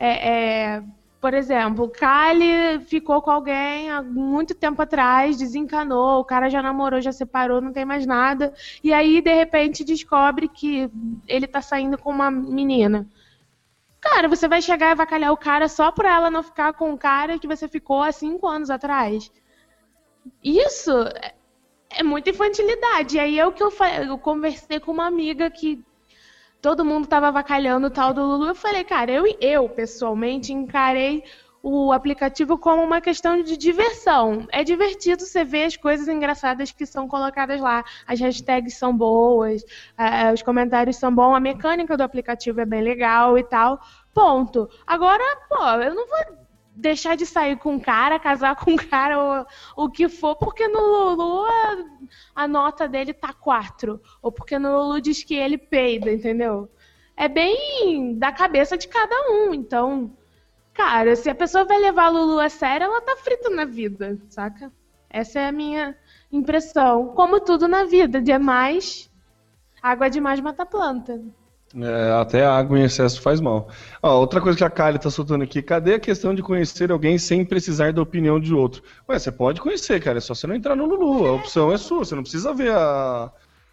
é, é, por exemplo, Kali ficou com alguém há muito tempo atrás, desencanou, o cara já namorou, já separou, não tem mais nada. E aí, de repente, descobre que ele tá saindo com uma menina. Cara, você vai chegar e avacalhar o cara só pra ela não ficar com o cara que você ficou há cinco anos atrás. Isso é muita infantilidade. E aí é o que eu, eu conversei com uma amiga que todo mundo tava avacalhando o tal do Lulu. Eu falei, cara, eu, eu pessoalmente encarei o aplicativo como uma questão de diversão. É divertido você ver as coisas engraçadas que são colocadas lá. As hashtags são boas, os comentários são bons, a mecânica do aplicativo é bem legal e tal. Ponto. Agora, pô, eu não vou deixar de sair com um cara, casar com um cara, ou o que for, porque no Lulu a, a, nota dele tá 4. Ou porque no Lulu diz que ele peida, entendeu? É bem da cabeça de cada um. Então, cara, se a pessoa vai levar a Lulu a sério, ela tá frita na vida, saca? Essa é a minha impressão. Como tudo na vida, demais. Água demais mata planta. É, até a água em excesso faz mal. Ó, outra coisa que a Kali tá soltando aqui, cadê a questão de conhecer alguém sem precisar da opinião de outro? Ué, você pode conhecer, cara, é só você não entrar no Lulu, a opção é sua, você não precisa ver a,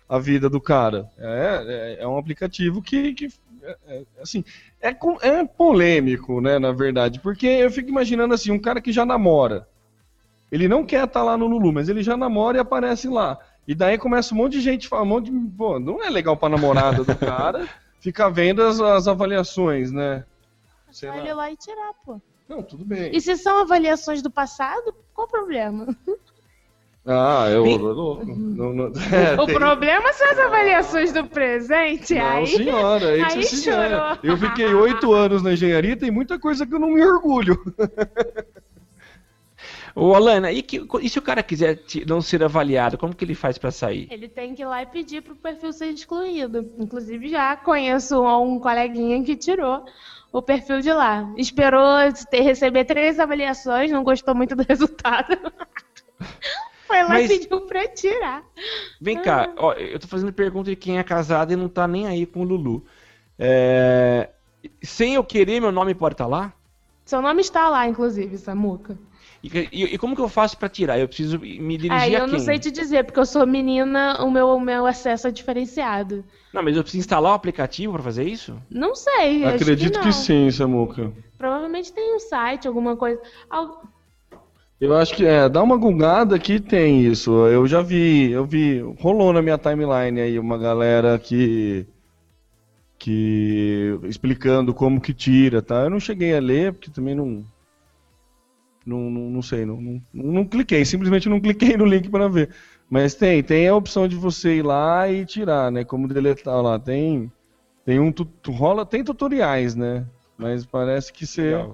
a vida do cara. É, é, é um aplicativo que, que é, é, assim, é, é polêmico, né, na verdade, porque eu fico imaginando assim, um cara que já namora, ele não quer estar tá lá no Lulu, mas ele já namora e aparece lá. E daí começa um monte de gente falando, um monte de, pô, não é legal pra namorada do cara ficar vendo as, as avaliações, né? Sei Vai lá. lá e tirar, pô. Não, tudo bem. E se são avaliações do passado, qual o problema? Ah, eu. eu não, não, é, o tem... problema são as avaliações do presente. Não, aí, senhora, aí, aí senhora. Eu fiquei oito anos na engenharia tem muita coisa que eu não me orgulho. Ô, Alana, e, que, e se o cara quiser não ser avaliado, como que ele faz para sair? Ele tem que ir lá e pedir pro perfil ser excluído. Inclusive, já conheço um coleguinha que tirou o perfil de lá. Esperou ter, receber três avaliações, não gostou muito do resultado. Foi lá Mas... e pediu pra tirar. Vem cá, ó, eu tô fazendo pergunta de quem é casado e não tá nem aí com o Lulu. É... Sem eu querer, meu nome pode estar tá lá? Seu nome está lá, inclusive, Samuca. E, e, e, como que eu faço para tirar? Eu preciso me dirigir é, eu a quem? não sei te dizer, porque eu sou menina, o meu, o meu acesso é diferenciado. Não, mas eu preciso instalar o aplicativo para fazer isso? Não sei. Acredito que, que, sim, Samuca. Provavelmente tem um site, alguma coisa. Eu acho que é, dá uma gungada que tem isso. Eu já vi, eu vi, rolou na minha timeline aí uma galera que que explicando como que tira, tá? Eu não cheguei a ler porque também não não, não, não sei, não, não, não cliquei, simplesmente não cliquei no link para ver. Mas tem, tem a opção de você ir lá e tirar, né? Como deletar lá, tem tem um rola, tem tutoriais, né? Mas parece que você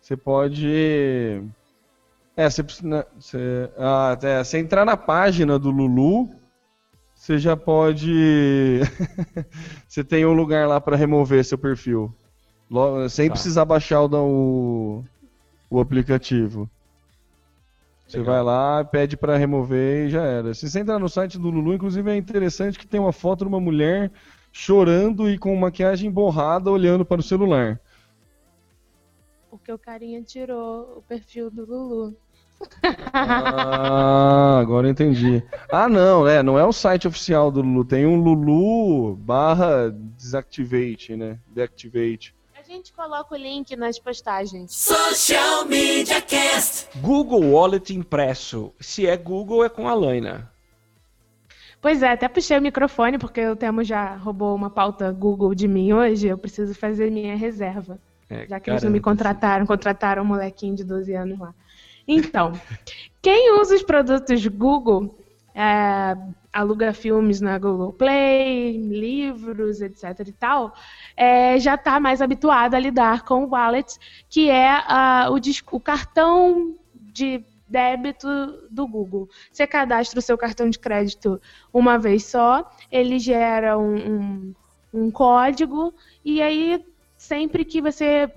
você pode é, você, né, você, ah, até, você entrar na página do Lulu, você já pode. você tem um lugar lá para remover seu perfil. Sem tá. precisar baixar o, o aplicativo. Você Legal. vai lá, pede para remover e já era. Se você entrar no site do Lulu, inclusive é interessante que tem uma foto de uma mulher chorando e com maquiagem borrada olhando para o celular. Porque o carinha tirou o perfil do Lulu. Ah, agora eu entendi. Ah, não, é, não é o site oficial do Lulu, tem um Lulu barra desactivate, né? Deactivate. A gente coloca o link nas postagens. Social Media Cast. Google Wallet impresso. Se é Google, é com a Laina. Pois é, até puxei o microfone porque o Temo já roubou uma pauta Google de mim hoje. Eu preciso fazer minha reserva. É, já que eles não me contrataram, contrataram um molequinho de 12 anos lá. Então, quem usa os produtos Google, é, aluga filmes na Google Play, livros, etc e tal, é, já está mais habituado a lidar com o wallet, que é uh, o, o cartão de débito do Google. Você cadastra o seu cartão de crédito uma vez só, ele gera um, um, um código, e aí sempre que você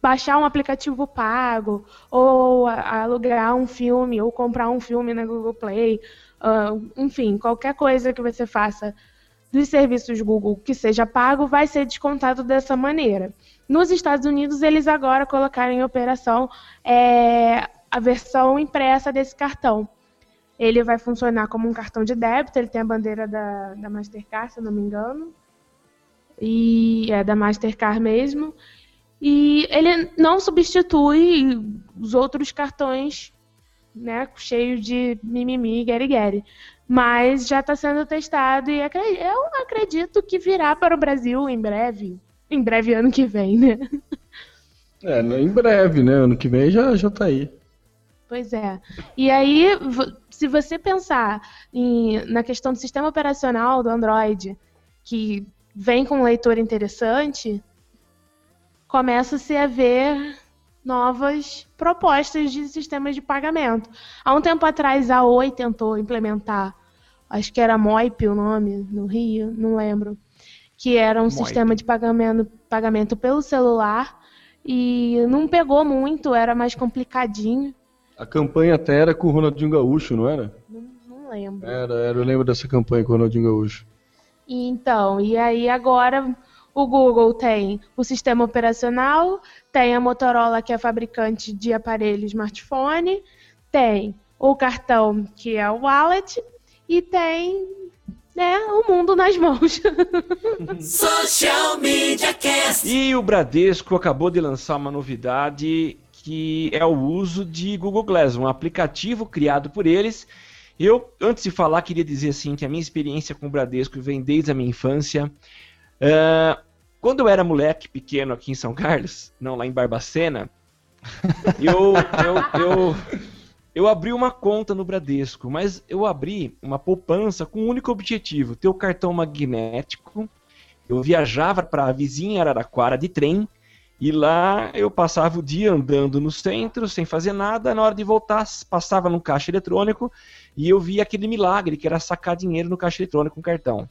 baixar um aplicativo pago, ou alugar um filme, ou comprar um filme na Google Play, uh, enfim, qualquer coisa que você faça dos serviços Google que seja pago vai ser descontado dessa maneira. Nos Estados Unidos, eles agora colocaram em operação é, a versão impressa desse cartão. Ele vai funcionar como um cartão de débito, ele tem a bandeira da, da Mastercard, se não me engano. E é da Mastercard mesmo. E ele não substitui os outros cartões, né, cheios de mimimi, guerre Mas já está sendo testado e eu acredito que virá para o Brasil em breve. Em breve, ano que vem, né? É, em breve, né? Ano que vem já, já tá aí. Pois é. E aí, se você pensar em, na questão do sistema operacional do Android, que vem com um leitor interessante, começa-se a ver novas propostas de sistemas de pagamento. Há um tempo atrás, a Oi tentou implementar, acho que era Moip o nome, no Rio, não lembro, que era um Moip. sistema de pagamento, pagamento pelo celular e não pegou muito, era mais complicadinho. A campanha até era com o Ronaldinho Gaúcho, não era? Não, não lembro. Era, era, eu lembro dessa campanha com o Ronaldinho Gaúcho. Então, e aí agora o Google tem o sistema operacional, tem a Motorola, que é fabricante de aparelho smartphone, tem o cartão, que é o wallet, e tem né, o mundo nas mãos. Social Media Cast. E o Bradesco acabou de lançar uma novidade que é o uso de Google Glass, um aplicativo criado por eles. Eu, antes de falar, queria dizer assim que a minha experiência com o Bradesco vem desde a minha infância. Uh, quando eu era moleque pequeno aqui em São Carlos, não lá em Barbacena, eu, eu, eu, eu abri uma conta no Bradesco, mas eu abri uma poupança com um único objetivo: ter o cartão magnético. Eu viajava para a vizinha Araraquara de trem e lá eu passava o dia andando no centro sem fazer nada. Na hora de voltar, passava no caixa eletrônico e eu via aquele milagre que era sacar dinheiro no caixa eletrônico com cartão.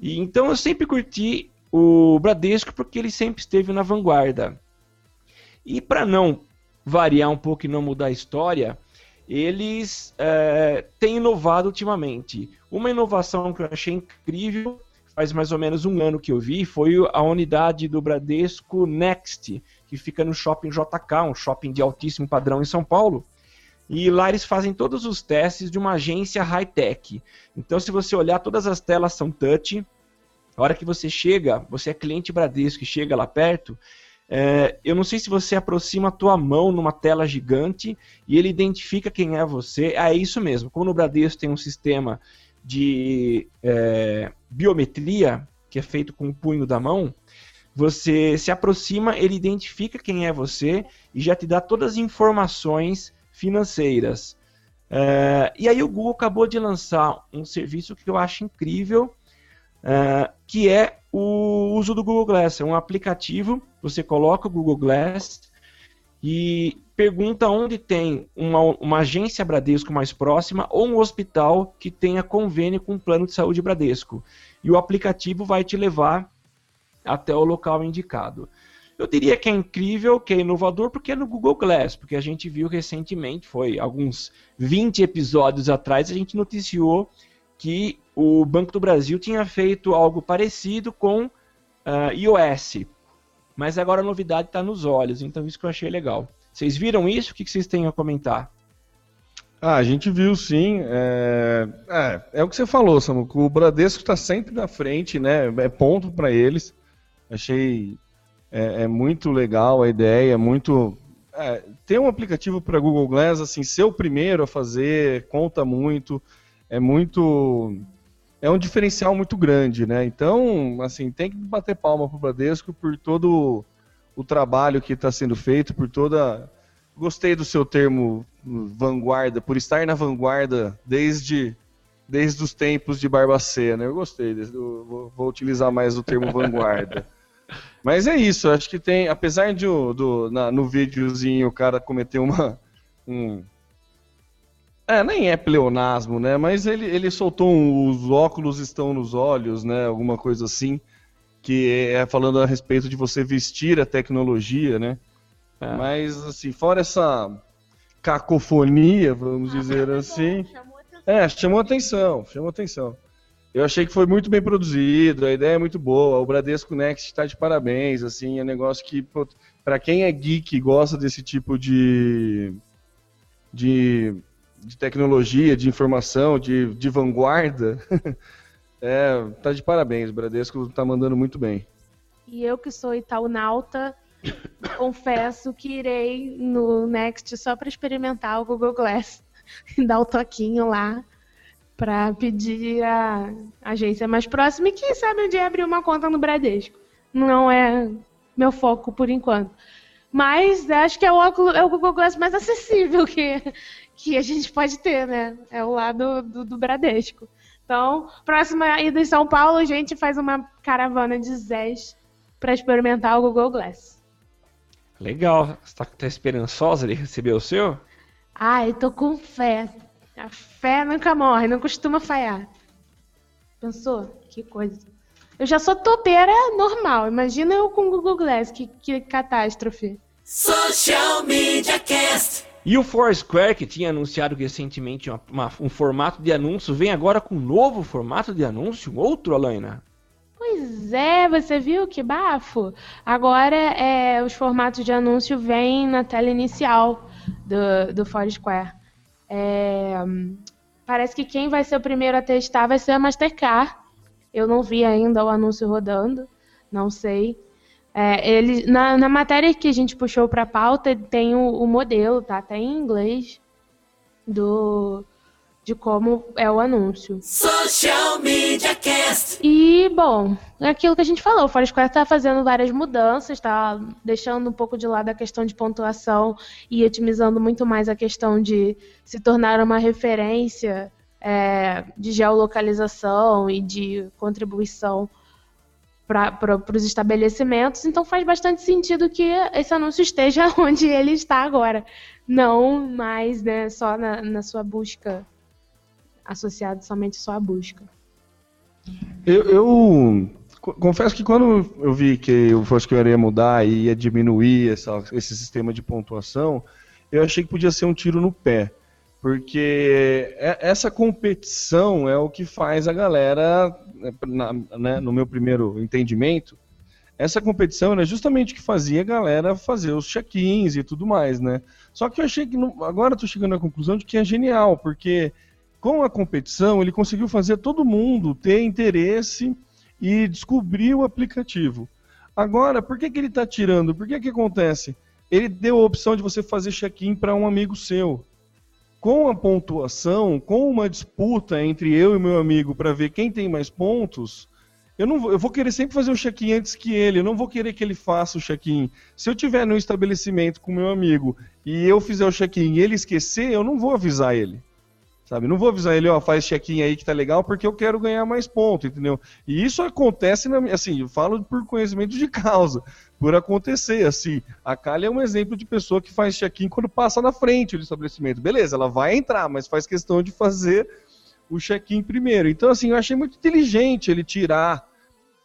E então eu sempre curti o Bradesco porque ele sempre esteve na vanguarda. E para não variar um pouco e não mudar a história, eles é, têm inovado ultimamente. Uma inovação que eu achei incrível, faz mais ou menos um ano que eu vi, foi a unidade do Bradesco Next, que fica no shopping JK, um shopping de altíssimo padrão em São Paulo. E lá eles fazem todos os testes de uma agência high-tech. Então, se você olhar, todas as telas são touch, a hora que você chega, você é cliente Bradesco e chega lá perto, É, eu não sei se você aproxima a tua mão numa tela gigante e ele identifica quem é você. Ah, é isso mesmo. Como no Bradesco tem um sistema de é, biometria que é feito com o punho da mão, você se aproxima, ele identifica quem é você e já te dá todas as informações financeiras. Uh, e aí o Google acabou de lançar um serviço que eu acho incrível, uh, que é o uso do Google Glass. É um aplicativo, você coloca o Google Glass e pergunta onde tem uma, uma agência Bradesco mais próxima ou um hospital que tenha convênio com o plano de saúde Bradesco. E o aplicativo vai te levar até o local indicado. Eu diria que é incrível, que é inovador, porque é no Google Glass, porque a gente viu recentemente, foi alguns 20 episódios atrás, a gente noticiou que o Banco do Brasil tinha feito algo parecido com uh, iOS. Mas agora a novidade está nos olhos, então isso que eu achei legal. Vocês viram isso? O que vocês têm a comentar? Ah, a gente viu sim. É, é, é o que você falou, Samuco. O Bradesco está sempre na frente, né? É ponto para eles. Achei é, é, muito legal a ideia, muito. É, ter um aplicativo para Google Glass, assim, ser o primeiro a fazer, conta muito, é muito. É um diferencial muito grande, né? Então, assim, tem que bater palma pro Bradesco por todo o trabalho que está sendo feito, por toda. Gostei do seu termo vanguarda, por estar na vanguarda desde desde os tempos de Barbacena. Eu gostei, eu vou, vou utilizar mais o termo vanguarda. Mas é isso, acho que tem, apesar de do, na, no videozinho o cara cometer uma. Um, é, nem é pleonasmo, né? Mas ele, ele soltou um, os óculos estão nos olhos, né? Alguma coisa assim. Que é falando a respeito de você vestir a tecnologia, né? É. Mas, assim, fora essa cacofonia, vamos ah, dizer assim. Chamou é, chamou atenção, chamou atenção. Eu achei que foi muito bem produzido, a ideia é muito boa. O Bradesco Next está de parabéns, assim, é um negócio que para quem é geek e gosta desse tipo de, de, de tecnologia, de informação, de, de vanguarda, é, tá de parabéns. O Bradesco está mandando muito bem. E eu que sou itaunauta, confesso que irei no Next só para experimentar o Google Glass, dar o toquinho lá para pedir a agência mais próxima e quem sabe um dia abrir uma conta no Bradesco. Não é meu foco por enquanto. Mas acho que é o, óculos, é o Google Glass mais acessível que, que a gente pode ter, né? É o lado do, do Bradesco. Então, próxima ida em São Paulo, a gente faz uma caravana de Zés para experimentar o Google Glass. Legal. Você está tá esperançosa de receber o seu? Ah, eu tô com fé. A fé nunca morre, não costuma falhar. Pensou? Que coisa. Eu já sou topeira normal. Imagina eu com o Google Glass. Que, que catástrofe. Social Media Cast. E o Foursquare, que tinha anunciado recentemente uma, uma, um formato de anúncio, vem agora com um novo formato de anúncio? Outro, Alaina? Pois é, você viu que bafo? Agora é, os formatos de anúncio vêm na tela inicial do, do Foursquare. É, parece que quem vai ser o primeiro a testar vai ser a Mastercard. Eu não vi ainda o anúncio rodando, não sei. É, ele, na, na, matéria que a gente puxou para a pauta, tem o, o, modelo, tá até em inglês, do, de como é o anúncio. Social Media Cast. E, bom, é aquilo que a gente falou, o Foursquare está fazendo várias mudanças, está deixando um pouco de lado a questão de pontuação e otimizando muito mais a questão de se tornar uma referência é, de geolocalização e de contribuição para os estabelecimentos, então faz bastante sentido que esse anúncio esteja onde ele está agora, não mais né, só na, na sua busca associado somente só à busca. Eu, eu, confesso que quando eu vi que o Foursquare ia mudar e ia diminuir essa, esse sistema de pontuação, eu achei que podia ser um tiro no pé. Porque é, essa competição é o que faz a galera, na, né, no meu primeiro entendimento, essa competição é justamente o que fazia a galera fazer os check-ins e tudo mais, né? Só que eu achei que, agora estou chegando à conclusão de que é genial, porque com a competição, ele conseguiu fazer todo mundo ter interesse e descobrir o aplicativo. Agora, por que, que ele está tirando? Por que que acontece? Ele deu a opção de você fazer check-in para um amigo seu. Com a pontuação, com uma disputa entre eu e meu amigo para ver quem tem mais pontos, eu não vou, eu vou querer sempre fazer o check-in antes que ele, eu não vou querer que ele faça o check-in. Se eu tiver no estabelecimento com meu amigo e eu fizer o check-in e ele esquecer, eu não vou avisar ele. Sabe? Não vou avisar ele, ó, faz check-in aí que tá legal, porque eu quero ganhar mais pontos, entendeu? E isso acontece, na, assim, eu falo por conhecimento de causa, por acontecer, assim. A Kali é um exemplo de pessoa que faz check-in quando passa na frente do estabelecimento. Beleza, ela vai entrar, mas faz questão de fazer o check-in primeiro. Então, assim, eu achei muito inteligente ele tirar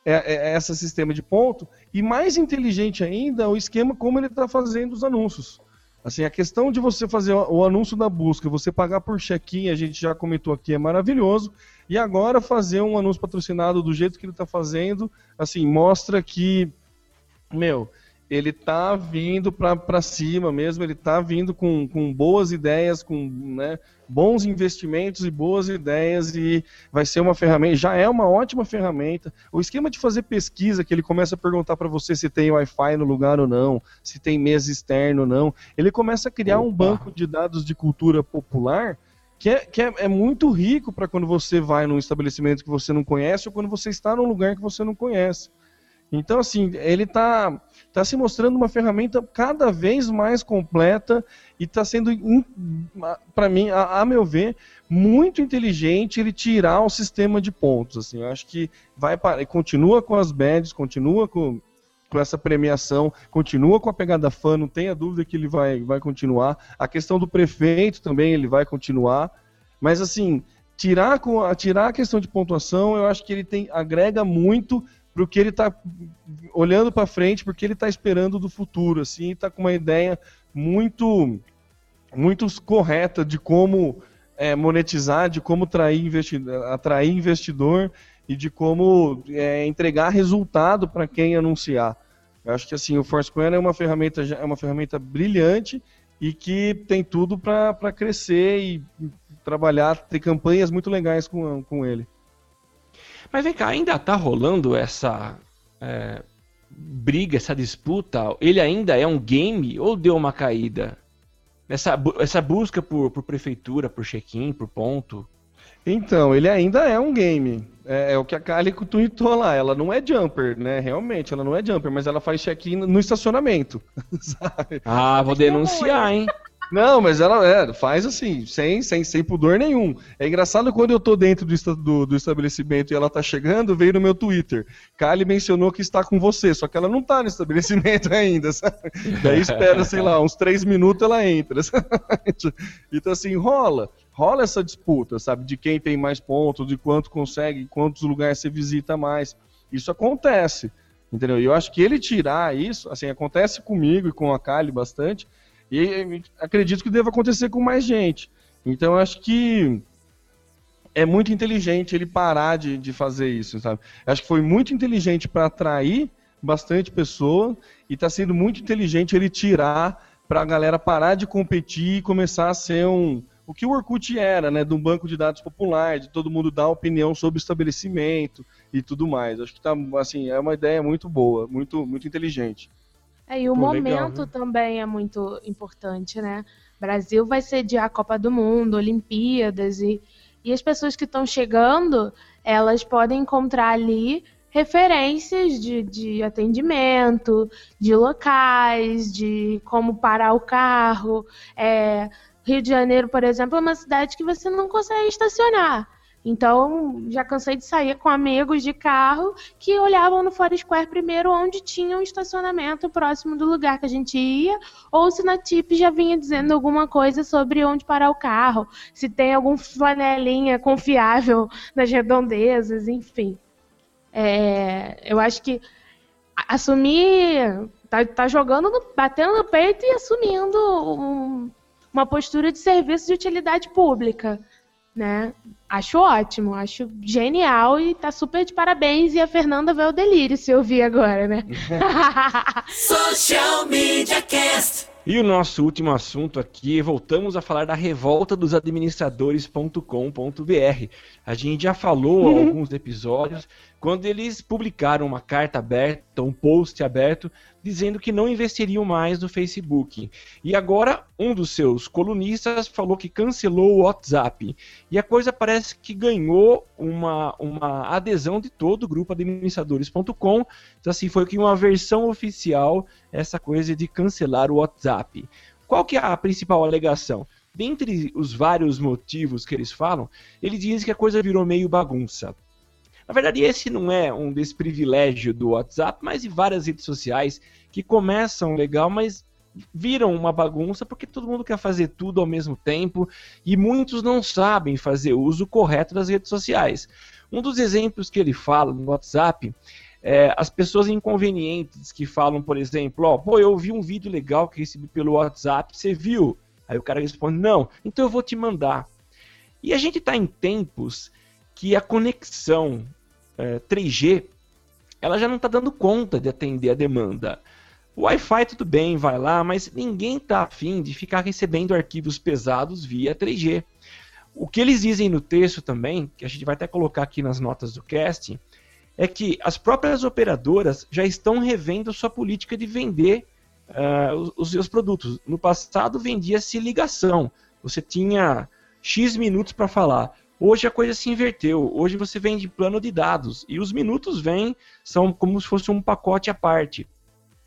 é, é, esse sistema de ponto, e mais inteligente ainda o esquema como ele está fazendo os anúncios. Assim, a questão de você fazer o anúncio da busca, você pagar por check-in, a gente já comentou aqui, é maravilhoso. E agora fazer um anúncio patrocinado do jeito que ele está fazendo, assim, mostra que, meu, ele tá vindo para cima mesmo, ele tá vindo com, com boas ideias, com né, bons investimentos e boas ideias e vai ser uma ferramenta, já é uma ótima ferramenta. O esquema de fazer pesquisa, que ele começa a perguntar para você se tem Wi-Fi no lugar ou não, se tem mesa externa ou não, ele começa a criar Opa. um banco de dados de cultura popular que é, que é, é muito rico para quando você vai num estabelecimento que você não conhece ou quando você está num lugar que você não conhece. Então, assim, ele está tá se mostrando uma ferramenta cada vez mais completa e está sendo, para mim, a, a, meu ver, muito inteligente ele tirar o sistema de pontos. Assim, eu acho que vai para, continua com as badges, continua com, com essa premiação, continua com a pegada fã, não tenha dúvida que ele vai, vai continuar. A questão do prefeito também ele vai continuar, mas assim tirar com tirar a questão de pontuação, eu acho que ele tem agrega muito para o que ele está olhando para frente, porque ele está esperando do futuro, assim, está com uma ideia muito, muito correta de como é, monetizar, de como atrair investidor, atrair investidor e de como é, entregar resultado para quem anunciar. Eu acho que assim o Foursquare é uma ferramenta é uma ferramenta brilhante e que tem tudo para crescer e trabalhar, ter campanhas muito legais com, com ele. Mas vem cá, ainda tá rolando essa é, briga, essa disputa? Ele ainda é um game ou deu uma caída? Essa, essa busca por, por prefeitura, por check-in, por ponto? Então, ele ainda é um game. É, é, o que a Kali tweetou lá. Ela não é jumper, né? Realmente, ela não é jumper, mas ela faz check-in no estacionamento. Sabe? Ah, vou denunciar, hein? Não, mas ela é, faz assim, sem, sem, sem pudor nenhum. É engraçado quando eu tô dentro do, do, do, estabelecimento e ela tá chegando, veio no meu Twitter. Kali mencionou que está com você, só que ela não tá no estabelecimento ainda, sabe? Daí espera, sei lá, uns três minutos ela entra. Sabe? Então assim, rola. Rola essa disputa, sabe? De quem tem mais pontos, de quanto consegue, quantos lugares você visita mais. Isso acontece, entendeu? E eu acho que ele tirar isso, assim, acontece comigo e com a Kali bastante, e acredito que deva acontecer com mais gente. Então eu acho que é muito inteligente ele parar de, de fazer isso, sabe? Eu acho que foi muito inteligente para atrair bastante pessoa e está sendo muito inteligente ele tirar para a galera parar de competir e começar a ser um o que o Orkut era, né, de um banco de dados popular, de todo mundo dar opinião sobre estabelecimento e tudo mais. Acho que tá assim, é uma ideia muito boa, muito muito inteligente. É, e o Pô, momento legal, também é muito importante, né? Brasil vai sediar a Copa do Mundo, Olimpíadas, e, e as pessoas que estão chegando, elas podem encontrar ali referências de, de atendimento, de locais, de como parar o carro. É, Rio de Janeiro, por exemplo, é uma cidade que você não consegue estacionar. Então, já cansei de sair com amigos de carro que olhavam no Foursquare primeiro onde tinha um estacionamento próximo do lugar que a gente ia, ou se na TIP já vinha dizendo alguma coisa sobre onde parar o carro, se tem algum flanelinha confiável nas redondezas, enfim. É, eu acho que assumir, tá, tá jogando, no, batendo no peito e assumindo um, uma postura de serviço de utilidade pública né? Acho ótimo, acho genial e tá super de parabéns. E a Fernanda vê o delírio se eu ouvir agora, né? Social Media Cast. E o nosso último assunto aqui, voltamos a falar da revolta dos administradores.com.br. A gente já falou em uhum. alguns episódios quando eles publicaram uma carta aberta, um post aberto, dizendo que não investiriam mais no Facebook. E agora um dos seus colunistas falou que cancelou o WhatsApp. E a coisa parece que ganhou uma, uma adesão de todo o grupo administradores.com. Então assim, foi que uma versão oficial essa coisa de cancelar o WhatsApp. Qual que é a principal alegação? Dentre os vários motivos que eles falam, eles dizem que a coisa virou meio bagunça. Na verdade, esse não é um desprivilégio do WhatsApp, mas de várias redes sociais que começam legal, mas viram uma bagunça porque todo mundo quer fazer tudo ao mesmo tempo e muitos não sabem fazer uso correto das redes sociais. Um dos exemplos que ele fala no WhatsApp é as pessoas inconvenientes que falam, por exemplo, ó, pô, eu vi um vídeo legal que recebi pelo WhatsApp, você viu? Aí o cara responde, não, então eu vou te mandar. E a gente está em tempos que a conexão é, 3G, ela já não está dando conta de atender a demanda. O Wi-Fi tudo bem, vai lá, mas ninguém está afim de ficar recebendo arquivos pesados via 3G. O que eles dizem no texto também, que a gente vai até colocar aqui nas notas do cast, é que as próprias operadoras já estão revendo sua política de vender uh, os, os, seus produtos. No passado vendia-se ligação, você tinha X minutos para falar. Hoje a coisa se inverteu. Hoje você vende plano de dados e os minutos vêm são como se fosse um pacote à parte.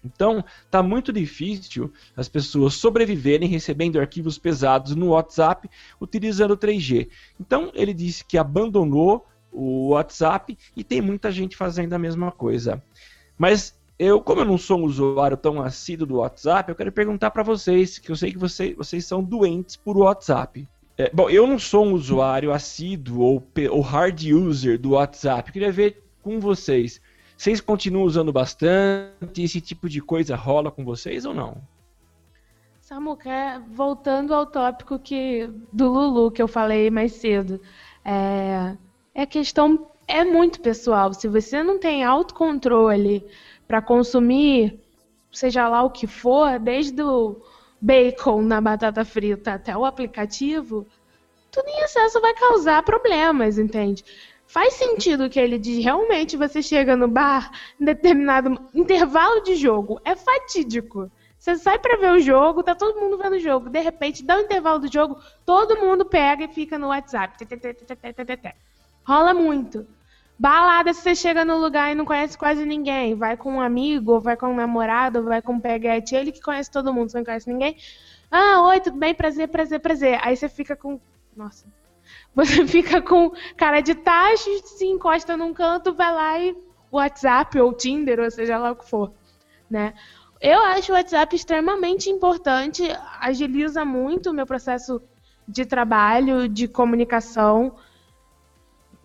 Então, tá muito difícil as pessoas sobreviverem recebendo arquivos pesados no WhatsApp utilizando 3G. Então, ele disse que abandonou o WhatsApp e tem muita gente fazendo a mesma coisa. Mas eu, como eu não sou um usuário tão assíduo do WhatsApp, eu quero perguntar para vocês, que eu sei que vocês, vocês são doentes por WhatsApp. É, bom, eu não sou um usuário assíduo ou, ou hard user do WhatsApp. Eu queria ver com vocês. Vocês continuam usando bastante? Esse tipo de coisa rola com vocês ou não? Samuca, voltando ao tópico que do Lulu que eu falei mais cedo, é, é questão é muito pessoal. Se você não tem autocontrole para consumir, seja lá o que for, desde o bacon na batata frita até o aplicativo, tudo em excesso vai causar problemas, entende? Faz sentido que ele diz, realmente você chega no bar em determinado intervalo de jogo, é fatídico. Você sai para ver o jogo, tá todo mundo vendo o jogo, de repente dá um intervalo do jogo, todo mundo pega e fica no WhatsApp. Rola muito. Balada, se você chega no lugar e não conhece quase ninguém, vai com um amigo, vai com um namorado, vai com um peguete, ele que conhece todo mundo, você não conhece ninguém. Ah, oi, tudo bem? Prazer, prazer, prazer. Aí você fica com. Nossa. Você fica com cara de tacho, se encosta num canto, vai lá e WhatsApp ou Tinder, ou seja lá o que for, né? Eu acho o WhatsApp extremamente importante, agiliza muito o meu processo de trabalho, de comunicação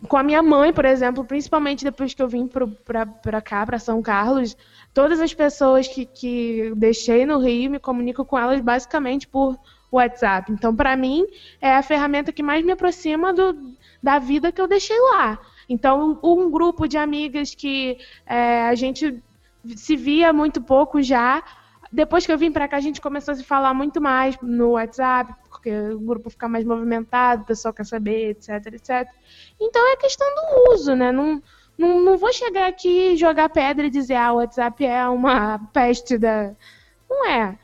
com a minha mãe, por exemplo, principalmente depois que eu vim para cá, para São Carlos, todas as pessoas que, que deixei no Rio, me comunico com elas basicamente por WhatsApp. Então, para mim, é a ferramenta que mais me aproxima do, da vida que eu deixei lá. Então, um grupo de amigas que é, a gente se via muito pouco já, depois que eu vim para cá, a gente começou a se falar muito mais no WhatsApp, porque o grupo fica mais movimentado, o pessoal quer saber, etc, etc. Então é questão do uso, né? Não, não, não vou chegar aqui jogar pedra e dizer, ah, o WhatsApp é uma peste da. Não é.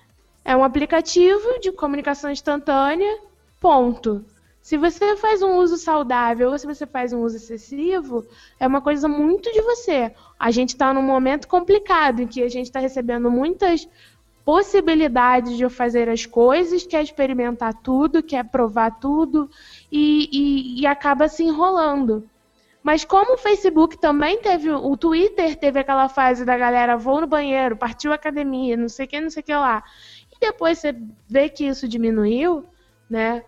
É um aplicativo de comunicação instantânea, ponto. Se você faz um uso saudável ou se você faz um uso excessivo, é uma coisa muito de você. A gente está num momento complicado em que a gente está recebendo muitas possibilidade de fazer as coisas, quer experimentar tudo, quer provar tudo e, e, e, acaba se enrolando. Mas como o Facebook também teve, o Twitter teve aquela fase da galera vou no banheiro, partiu academia, não sei o que, não sei o que lá. E depois você vê que isso diminuiu, né?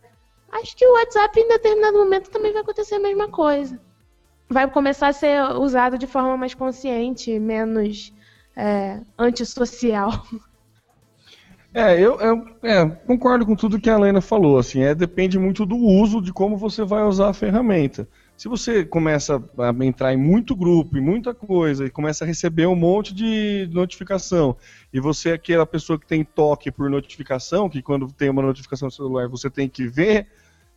Acho que o WhatsApp em determinado momento também vai acontecer a mesma coisa. Vai começar a ser usado de forma mais consciente, menos é, antissocial. É, eu, eu é, concordo com tudo que a Helena falou. Assim, é, depende muito do uso, de como você vai usar a ferramenta. Se você começa a entrar em muito grupo, e muita coisa, e começa a receber um monte de notificação, e você é aquela pessoa que tem toque por notificação, que quando tem uma notificação no celular você tem que ver,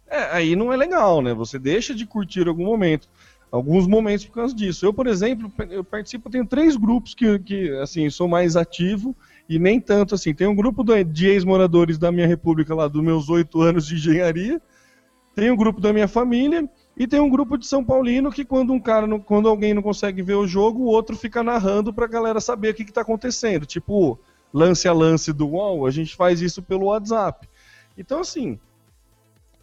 é, aí não é legal, né? Você deixa de curtir algum momento alguns momentos por causa disso. Eu, por exemplo, eu participo, tenho três grupos que, que assim, sou mais ativo e nem tanto assim. Tem um grupo de ex-moradores da minha república lá, dos meus oito anos de engenharia, tem um grupo da minha família e tem um grupo de São Paulino que quando um cara, não, quando alguém não consegue ver o jogo, o outro fica narrando pra galera saber o que, que tá acontecendo. Tipo, lance a lance do UOL, a gente faz isso pelo WhatsApp. Então, assim,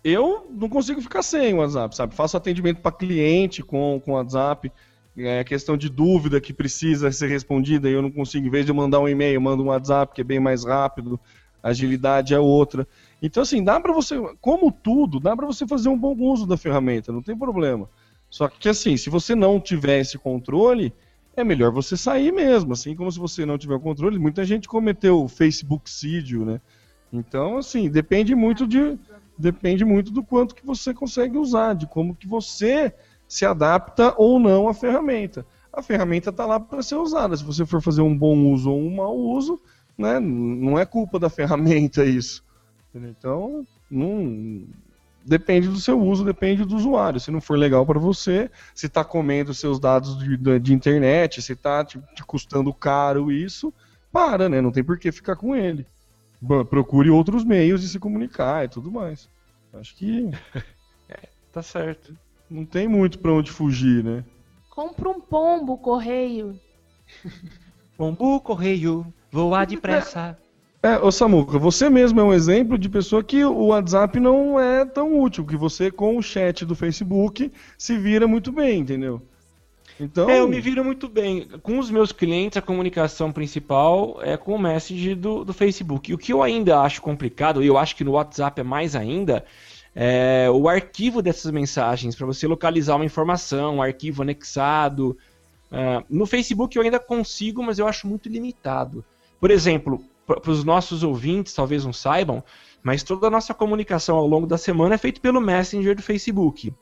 eu não consigo ficar sem o WhatsApp, sabe? Faço atendimento para cliente com o WhatsApp. É questão de dúvida que precisa ser respondida e eu não consigo, em vez de eu mandar um e-mail, eu mando um WhatsApp que é bem mais rápido, agilidade é outra. Então, assim, dá para você, como tudo, dá para você fazer um bom uso da ferramenta, não tem problema. Só que, assim, se você não tiver esse controle, é melhor você sair mesmo. Assim como se você não tiver o controle, muita gente cometeu Facebook sídio, né? Então, assim, depende muito de depende muito do quanto que você consegue usar, de como que você se adapta ou não à ferramenta. A ferramenta está lá para ser usada. Se você for fazer um bom uso ou um mau uso, né, não é culpa da ferramenta isso. Então, não depende do seu uso, depende do usuário. Se não for legal para você, se está comendo seus dados de, de internet, se está te, te, custando caro isso, para, né? Não tem por que ficar com ele procure outros meios de se comunicar e tudo mais. Acho que. é, tá certo. Não tem muito para onde fugir, né? Compra um pombo, correio. pombo, correio, voar depressa. É, ô Samuca, você mesmo é um exemplo de pessoa que o WhatsApp não é tão útil, que você com o chat do Facebook se vira muito bem, entendeu? Então... É, eu me viro muito bem. Com os meus clientes, a comunicação principal é com o message do, do Facebook. E o que eu ainda acho complicado, e eu acho que no WhatsApp é mais ainda, é o arquivo dessas mensagens, para você localizar uma informação, um arquivo anexado. Uh, no Facebook eu ainda consigo, mas eu acho muito limitado. Por exemplo, para os nossos ouvintes, talvez não saibam, mas toda a nossa comunicação ao longo da semana é feita pelo Messenger do Facebook.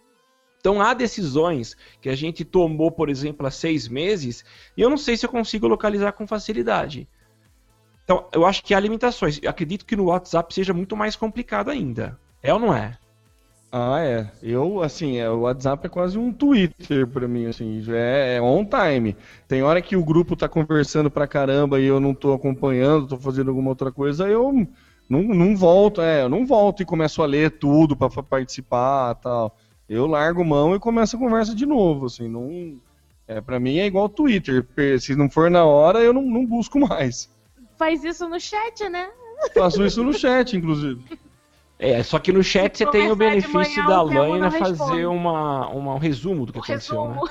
Então há decisões que a gente tomou, por exemplo, há seis meses, e eu não sei se eu consigo localizar com facilidade. Então, eu acho que há limitações. Eu acredito que no WhatsApp seja muito mais complicado ainda. É ou não é? Ah, é. Eu, assim, é, o WhatsApp é quase um Twitter para mim, assim, é, é, on time. Tem hora que o grupo tá conversando pra caramba e eu não tô acompanhando, tô fazendo alguma outra coisa, eu não, não volto, é, eu não volto e começo a ler tudo para participar tal eu largo mão e começo a conversa de novo, assim, não... É, para mim é igual Twitter, se não for na hora, eu não, não busco mais. Faz isso no chat, né? Faço isso no chat, inclusive. É, só que no chat você tem o benefício manhã, da Laina fazer uma, uma, um resumo do que o aconteceu, né? resumo.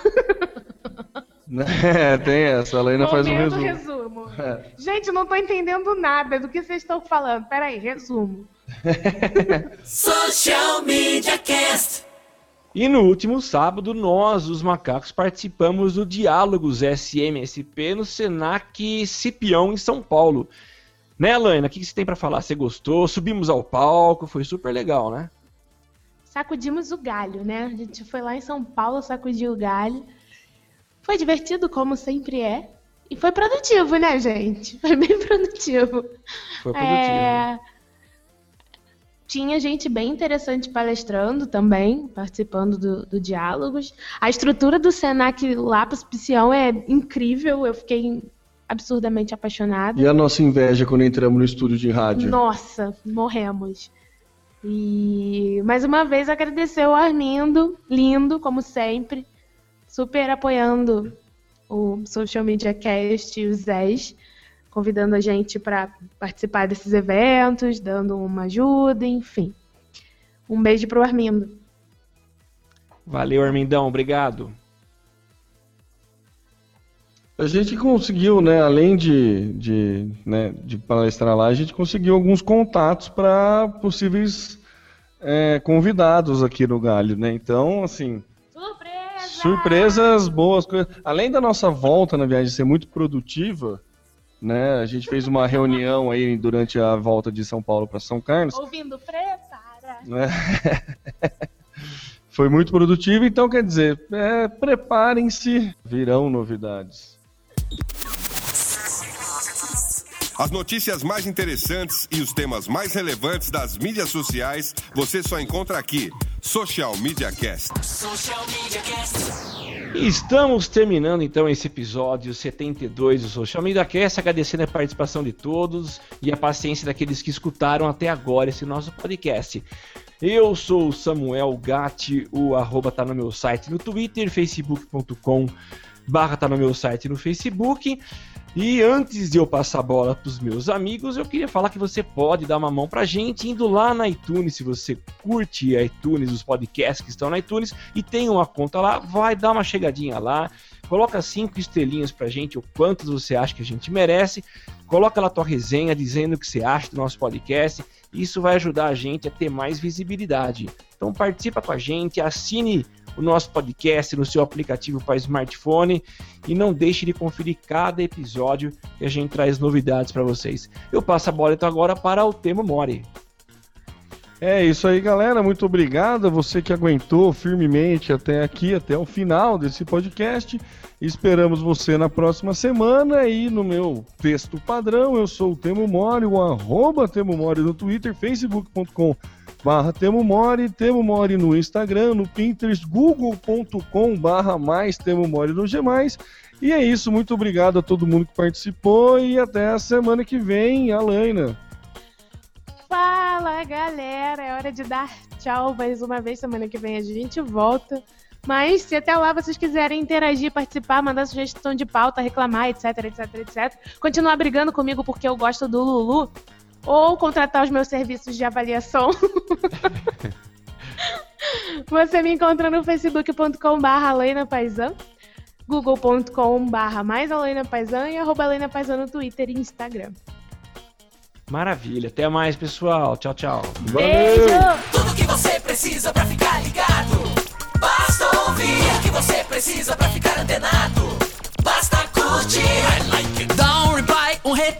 né? É, tem essa, a Laina faz um resumo. resumo. É. Gente, não tô entendendo nada do que vocês estão falando. Peraí, resumo. Social Media Cast. E no último sábado, nós, os macacos, participamos do Diálogos SMSP no Senac Cipião, em São Paulo. Né, Laina? O que você tem para falar? Você gostou? Subimos ao palco, foi super legal, né? Sacudimos o galho, né? A gente foi lá em São Paulo, sacudiu o galho. Foi divertido, como sempre é. E foi produtivo, né, gente? Foi bem produtivo. Foi produtivo. É... Tinha gente bem interessante palestrando também, participando do, do Diálogos. A estrutura do Senac Lápis Piscião é incrível, eu fiquei absurdamente apaixonada. E a nossa inveja quando entramos no estúdio de rádio? Nossa, morremos. E mais uma vez agradecer o Armindo, lindo, como sempre, super apoiando o Social Media Cast e o Zés convidando a gente para participar desses eventos, dando uma ajuda, enfim. Um beijo pro Armindo. Valeu, Armindão, obrigado. A gente conseguiu, né, além de, de, né, de palestrar lá, a gente conseguiu alguns contatos para possíveis é, convidados aqui no Galho, né? Então, assim, Surpresa! surpresas boas. Além da nossa volta na viagem ser muito produtiva, né? A gente fez uma reunião aí durante a volta de São Paulo para São Carlos. Ouvindo prepara. né? Foi muito produtivo, então quer dizer, é, preparem-se, virão novidades. As notícias mais interessantes e os temas mais relevantes das mídias sociais você só encontra aqui. Social Media Cast. Social Media Cast. Estamos terminando então esse episódio 72 do Social Media Cast, agradecendo a participação de todos e a paciência daqueles que escutaram até agora esse nosso podcast. Eu sou o Samuel Gatti, o arroba tá no meu site no Twitter, facebook.com barra tá no meu site no Facebook. E antes de eu passar a bola para os meus amigos, eu queria falar que você pode dar uma mão pra gente indo lá na iTunes, se você curte a iTunes, os podcasts que estão na iTunes e tem uma conta lá, vai dar uma chegadinha lá, coloca cinco estrelinhas pra gente, o quantos você acha que a gente merece, coloca lá a tua resenha dizendo o que você acha do nosso podcast, isso vai ajudar a gente a ter mais visibilidade. Então participa com a gente, assine o nosso podcast no seu aplicativo para smartphone e não deixe de conferir cada episódio que a gente traz novidades para vocês. Eu passo a bola então agora para o Temo Mori. É isso aí, galera. Muito obrigado a você que aguentou firmemente até aqui, até o final desse podcast. Esperamos você na próxima semana e no meu texto padrão, eu sou o Temo Mori, o arroba Temo Mori no Twitter, facebook.com barra Temo Mori, Temo Mori no Instagram, no Pinterest, google.com barra mais Temo Mori no G+. E é isso, muito obrigado a todo mundo que participou e até a semana que vem, Alaina. Fala, galera! É hora de dar tchau mais uma vez. Semana que vem a gente volta. Mas se até lá vocês quiserem interagir, participar, mandar sugestão de pauta, reclamar, etc, etc, etc, continuar brigando comigo porque eu gosto do Lulu, ou contratar os meus serviços de avaliação. Você me encontra no facebook.com barra Paisan, google.com barra mais Paisan e arroba Helena Paisan no Twitter e Instagram. Maravilha, até mais pessoal, tchau, tchau. Beijo! Tudo que você precisa pra ficar ligado. Basta ouvir o que você precisa pra ficar antenado. Basta curtir. I like it. Dá um reply, um retweet.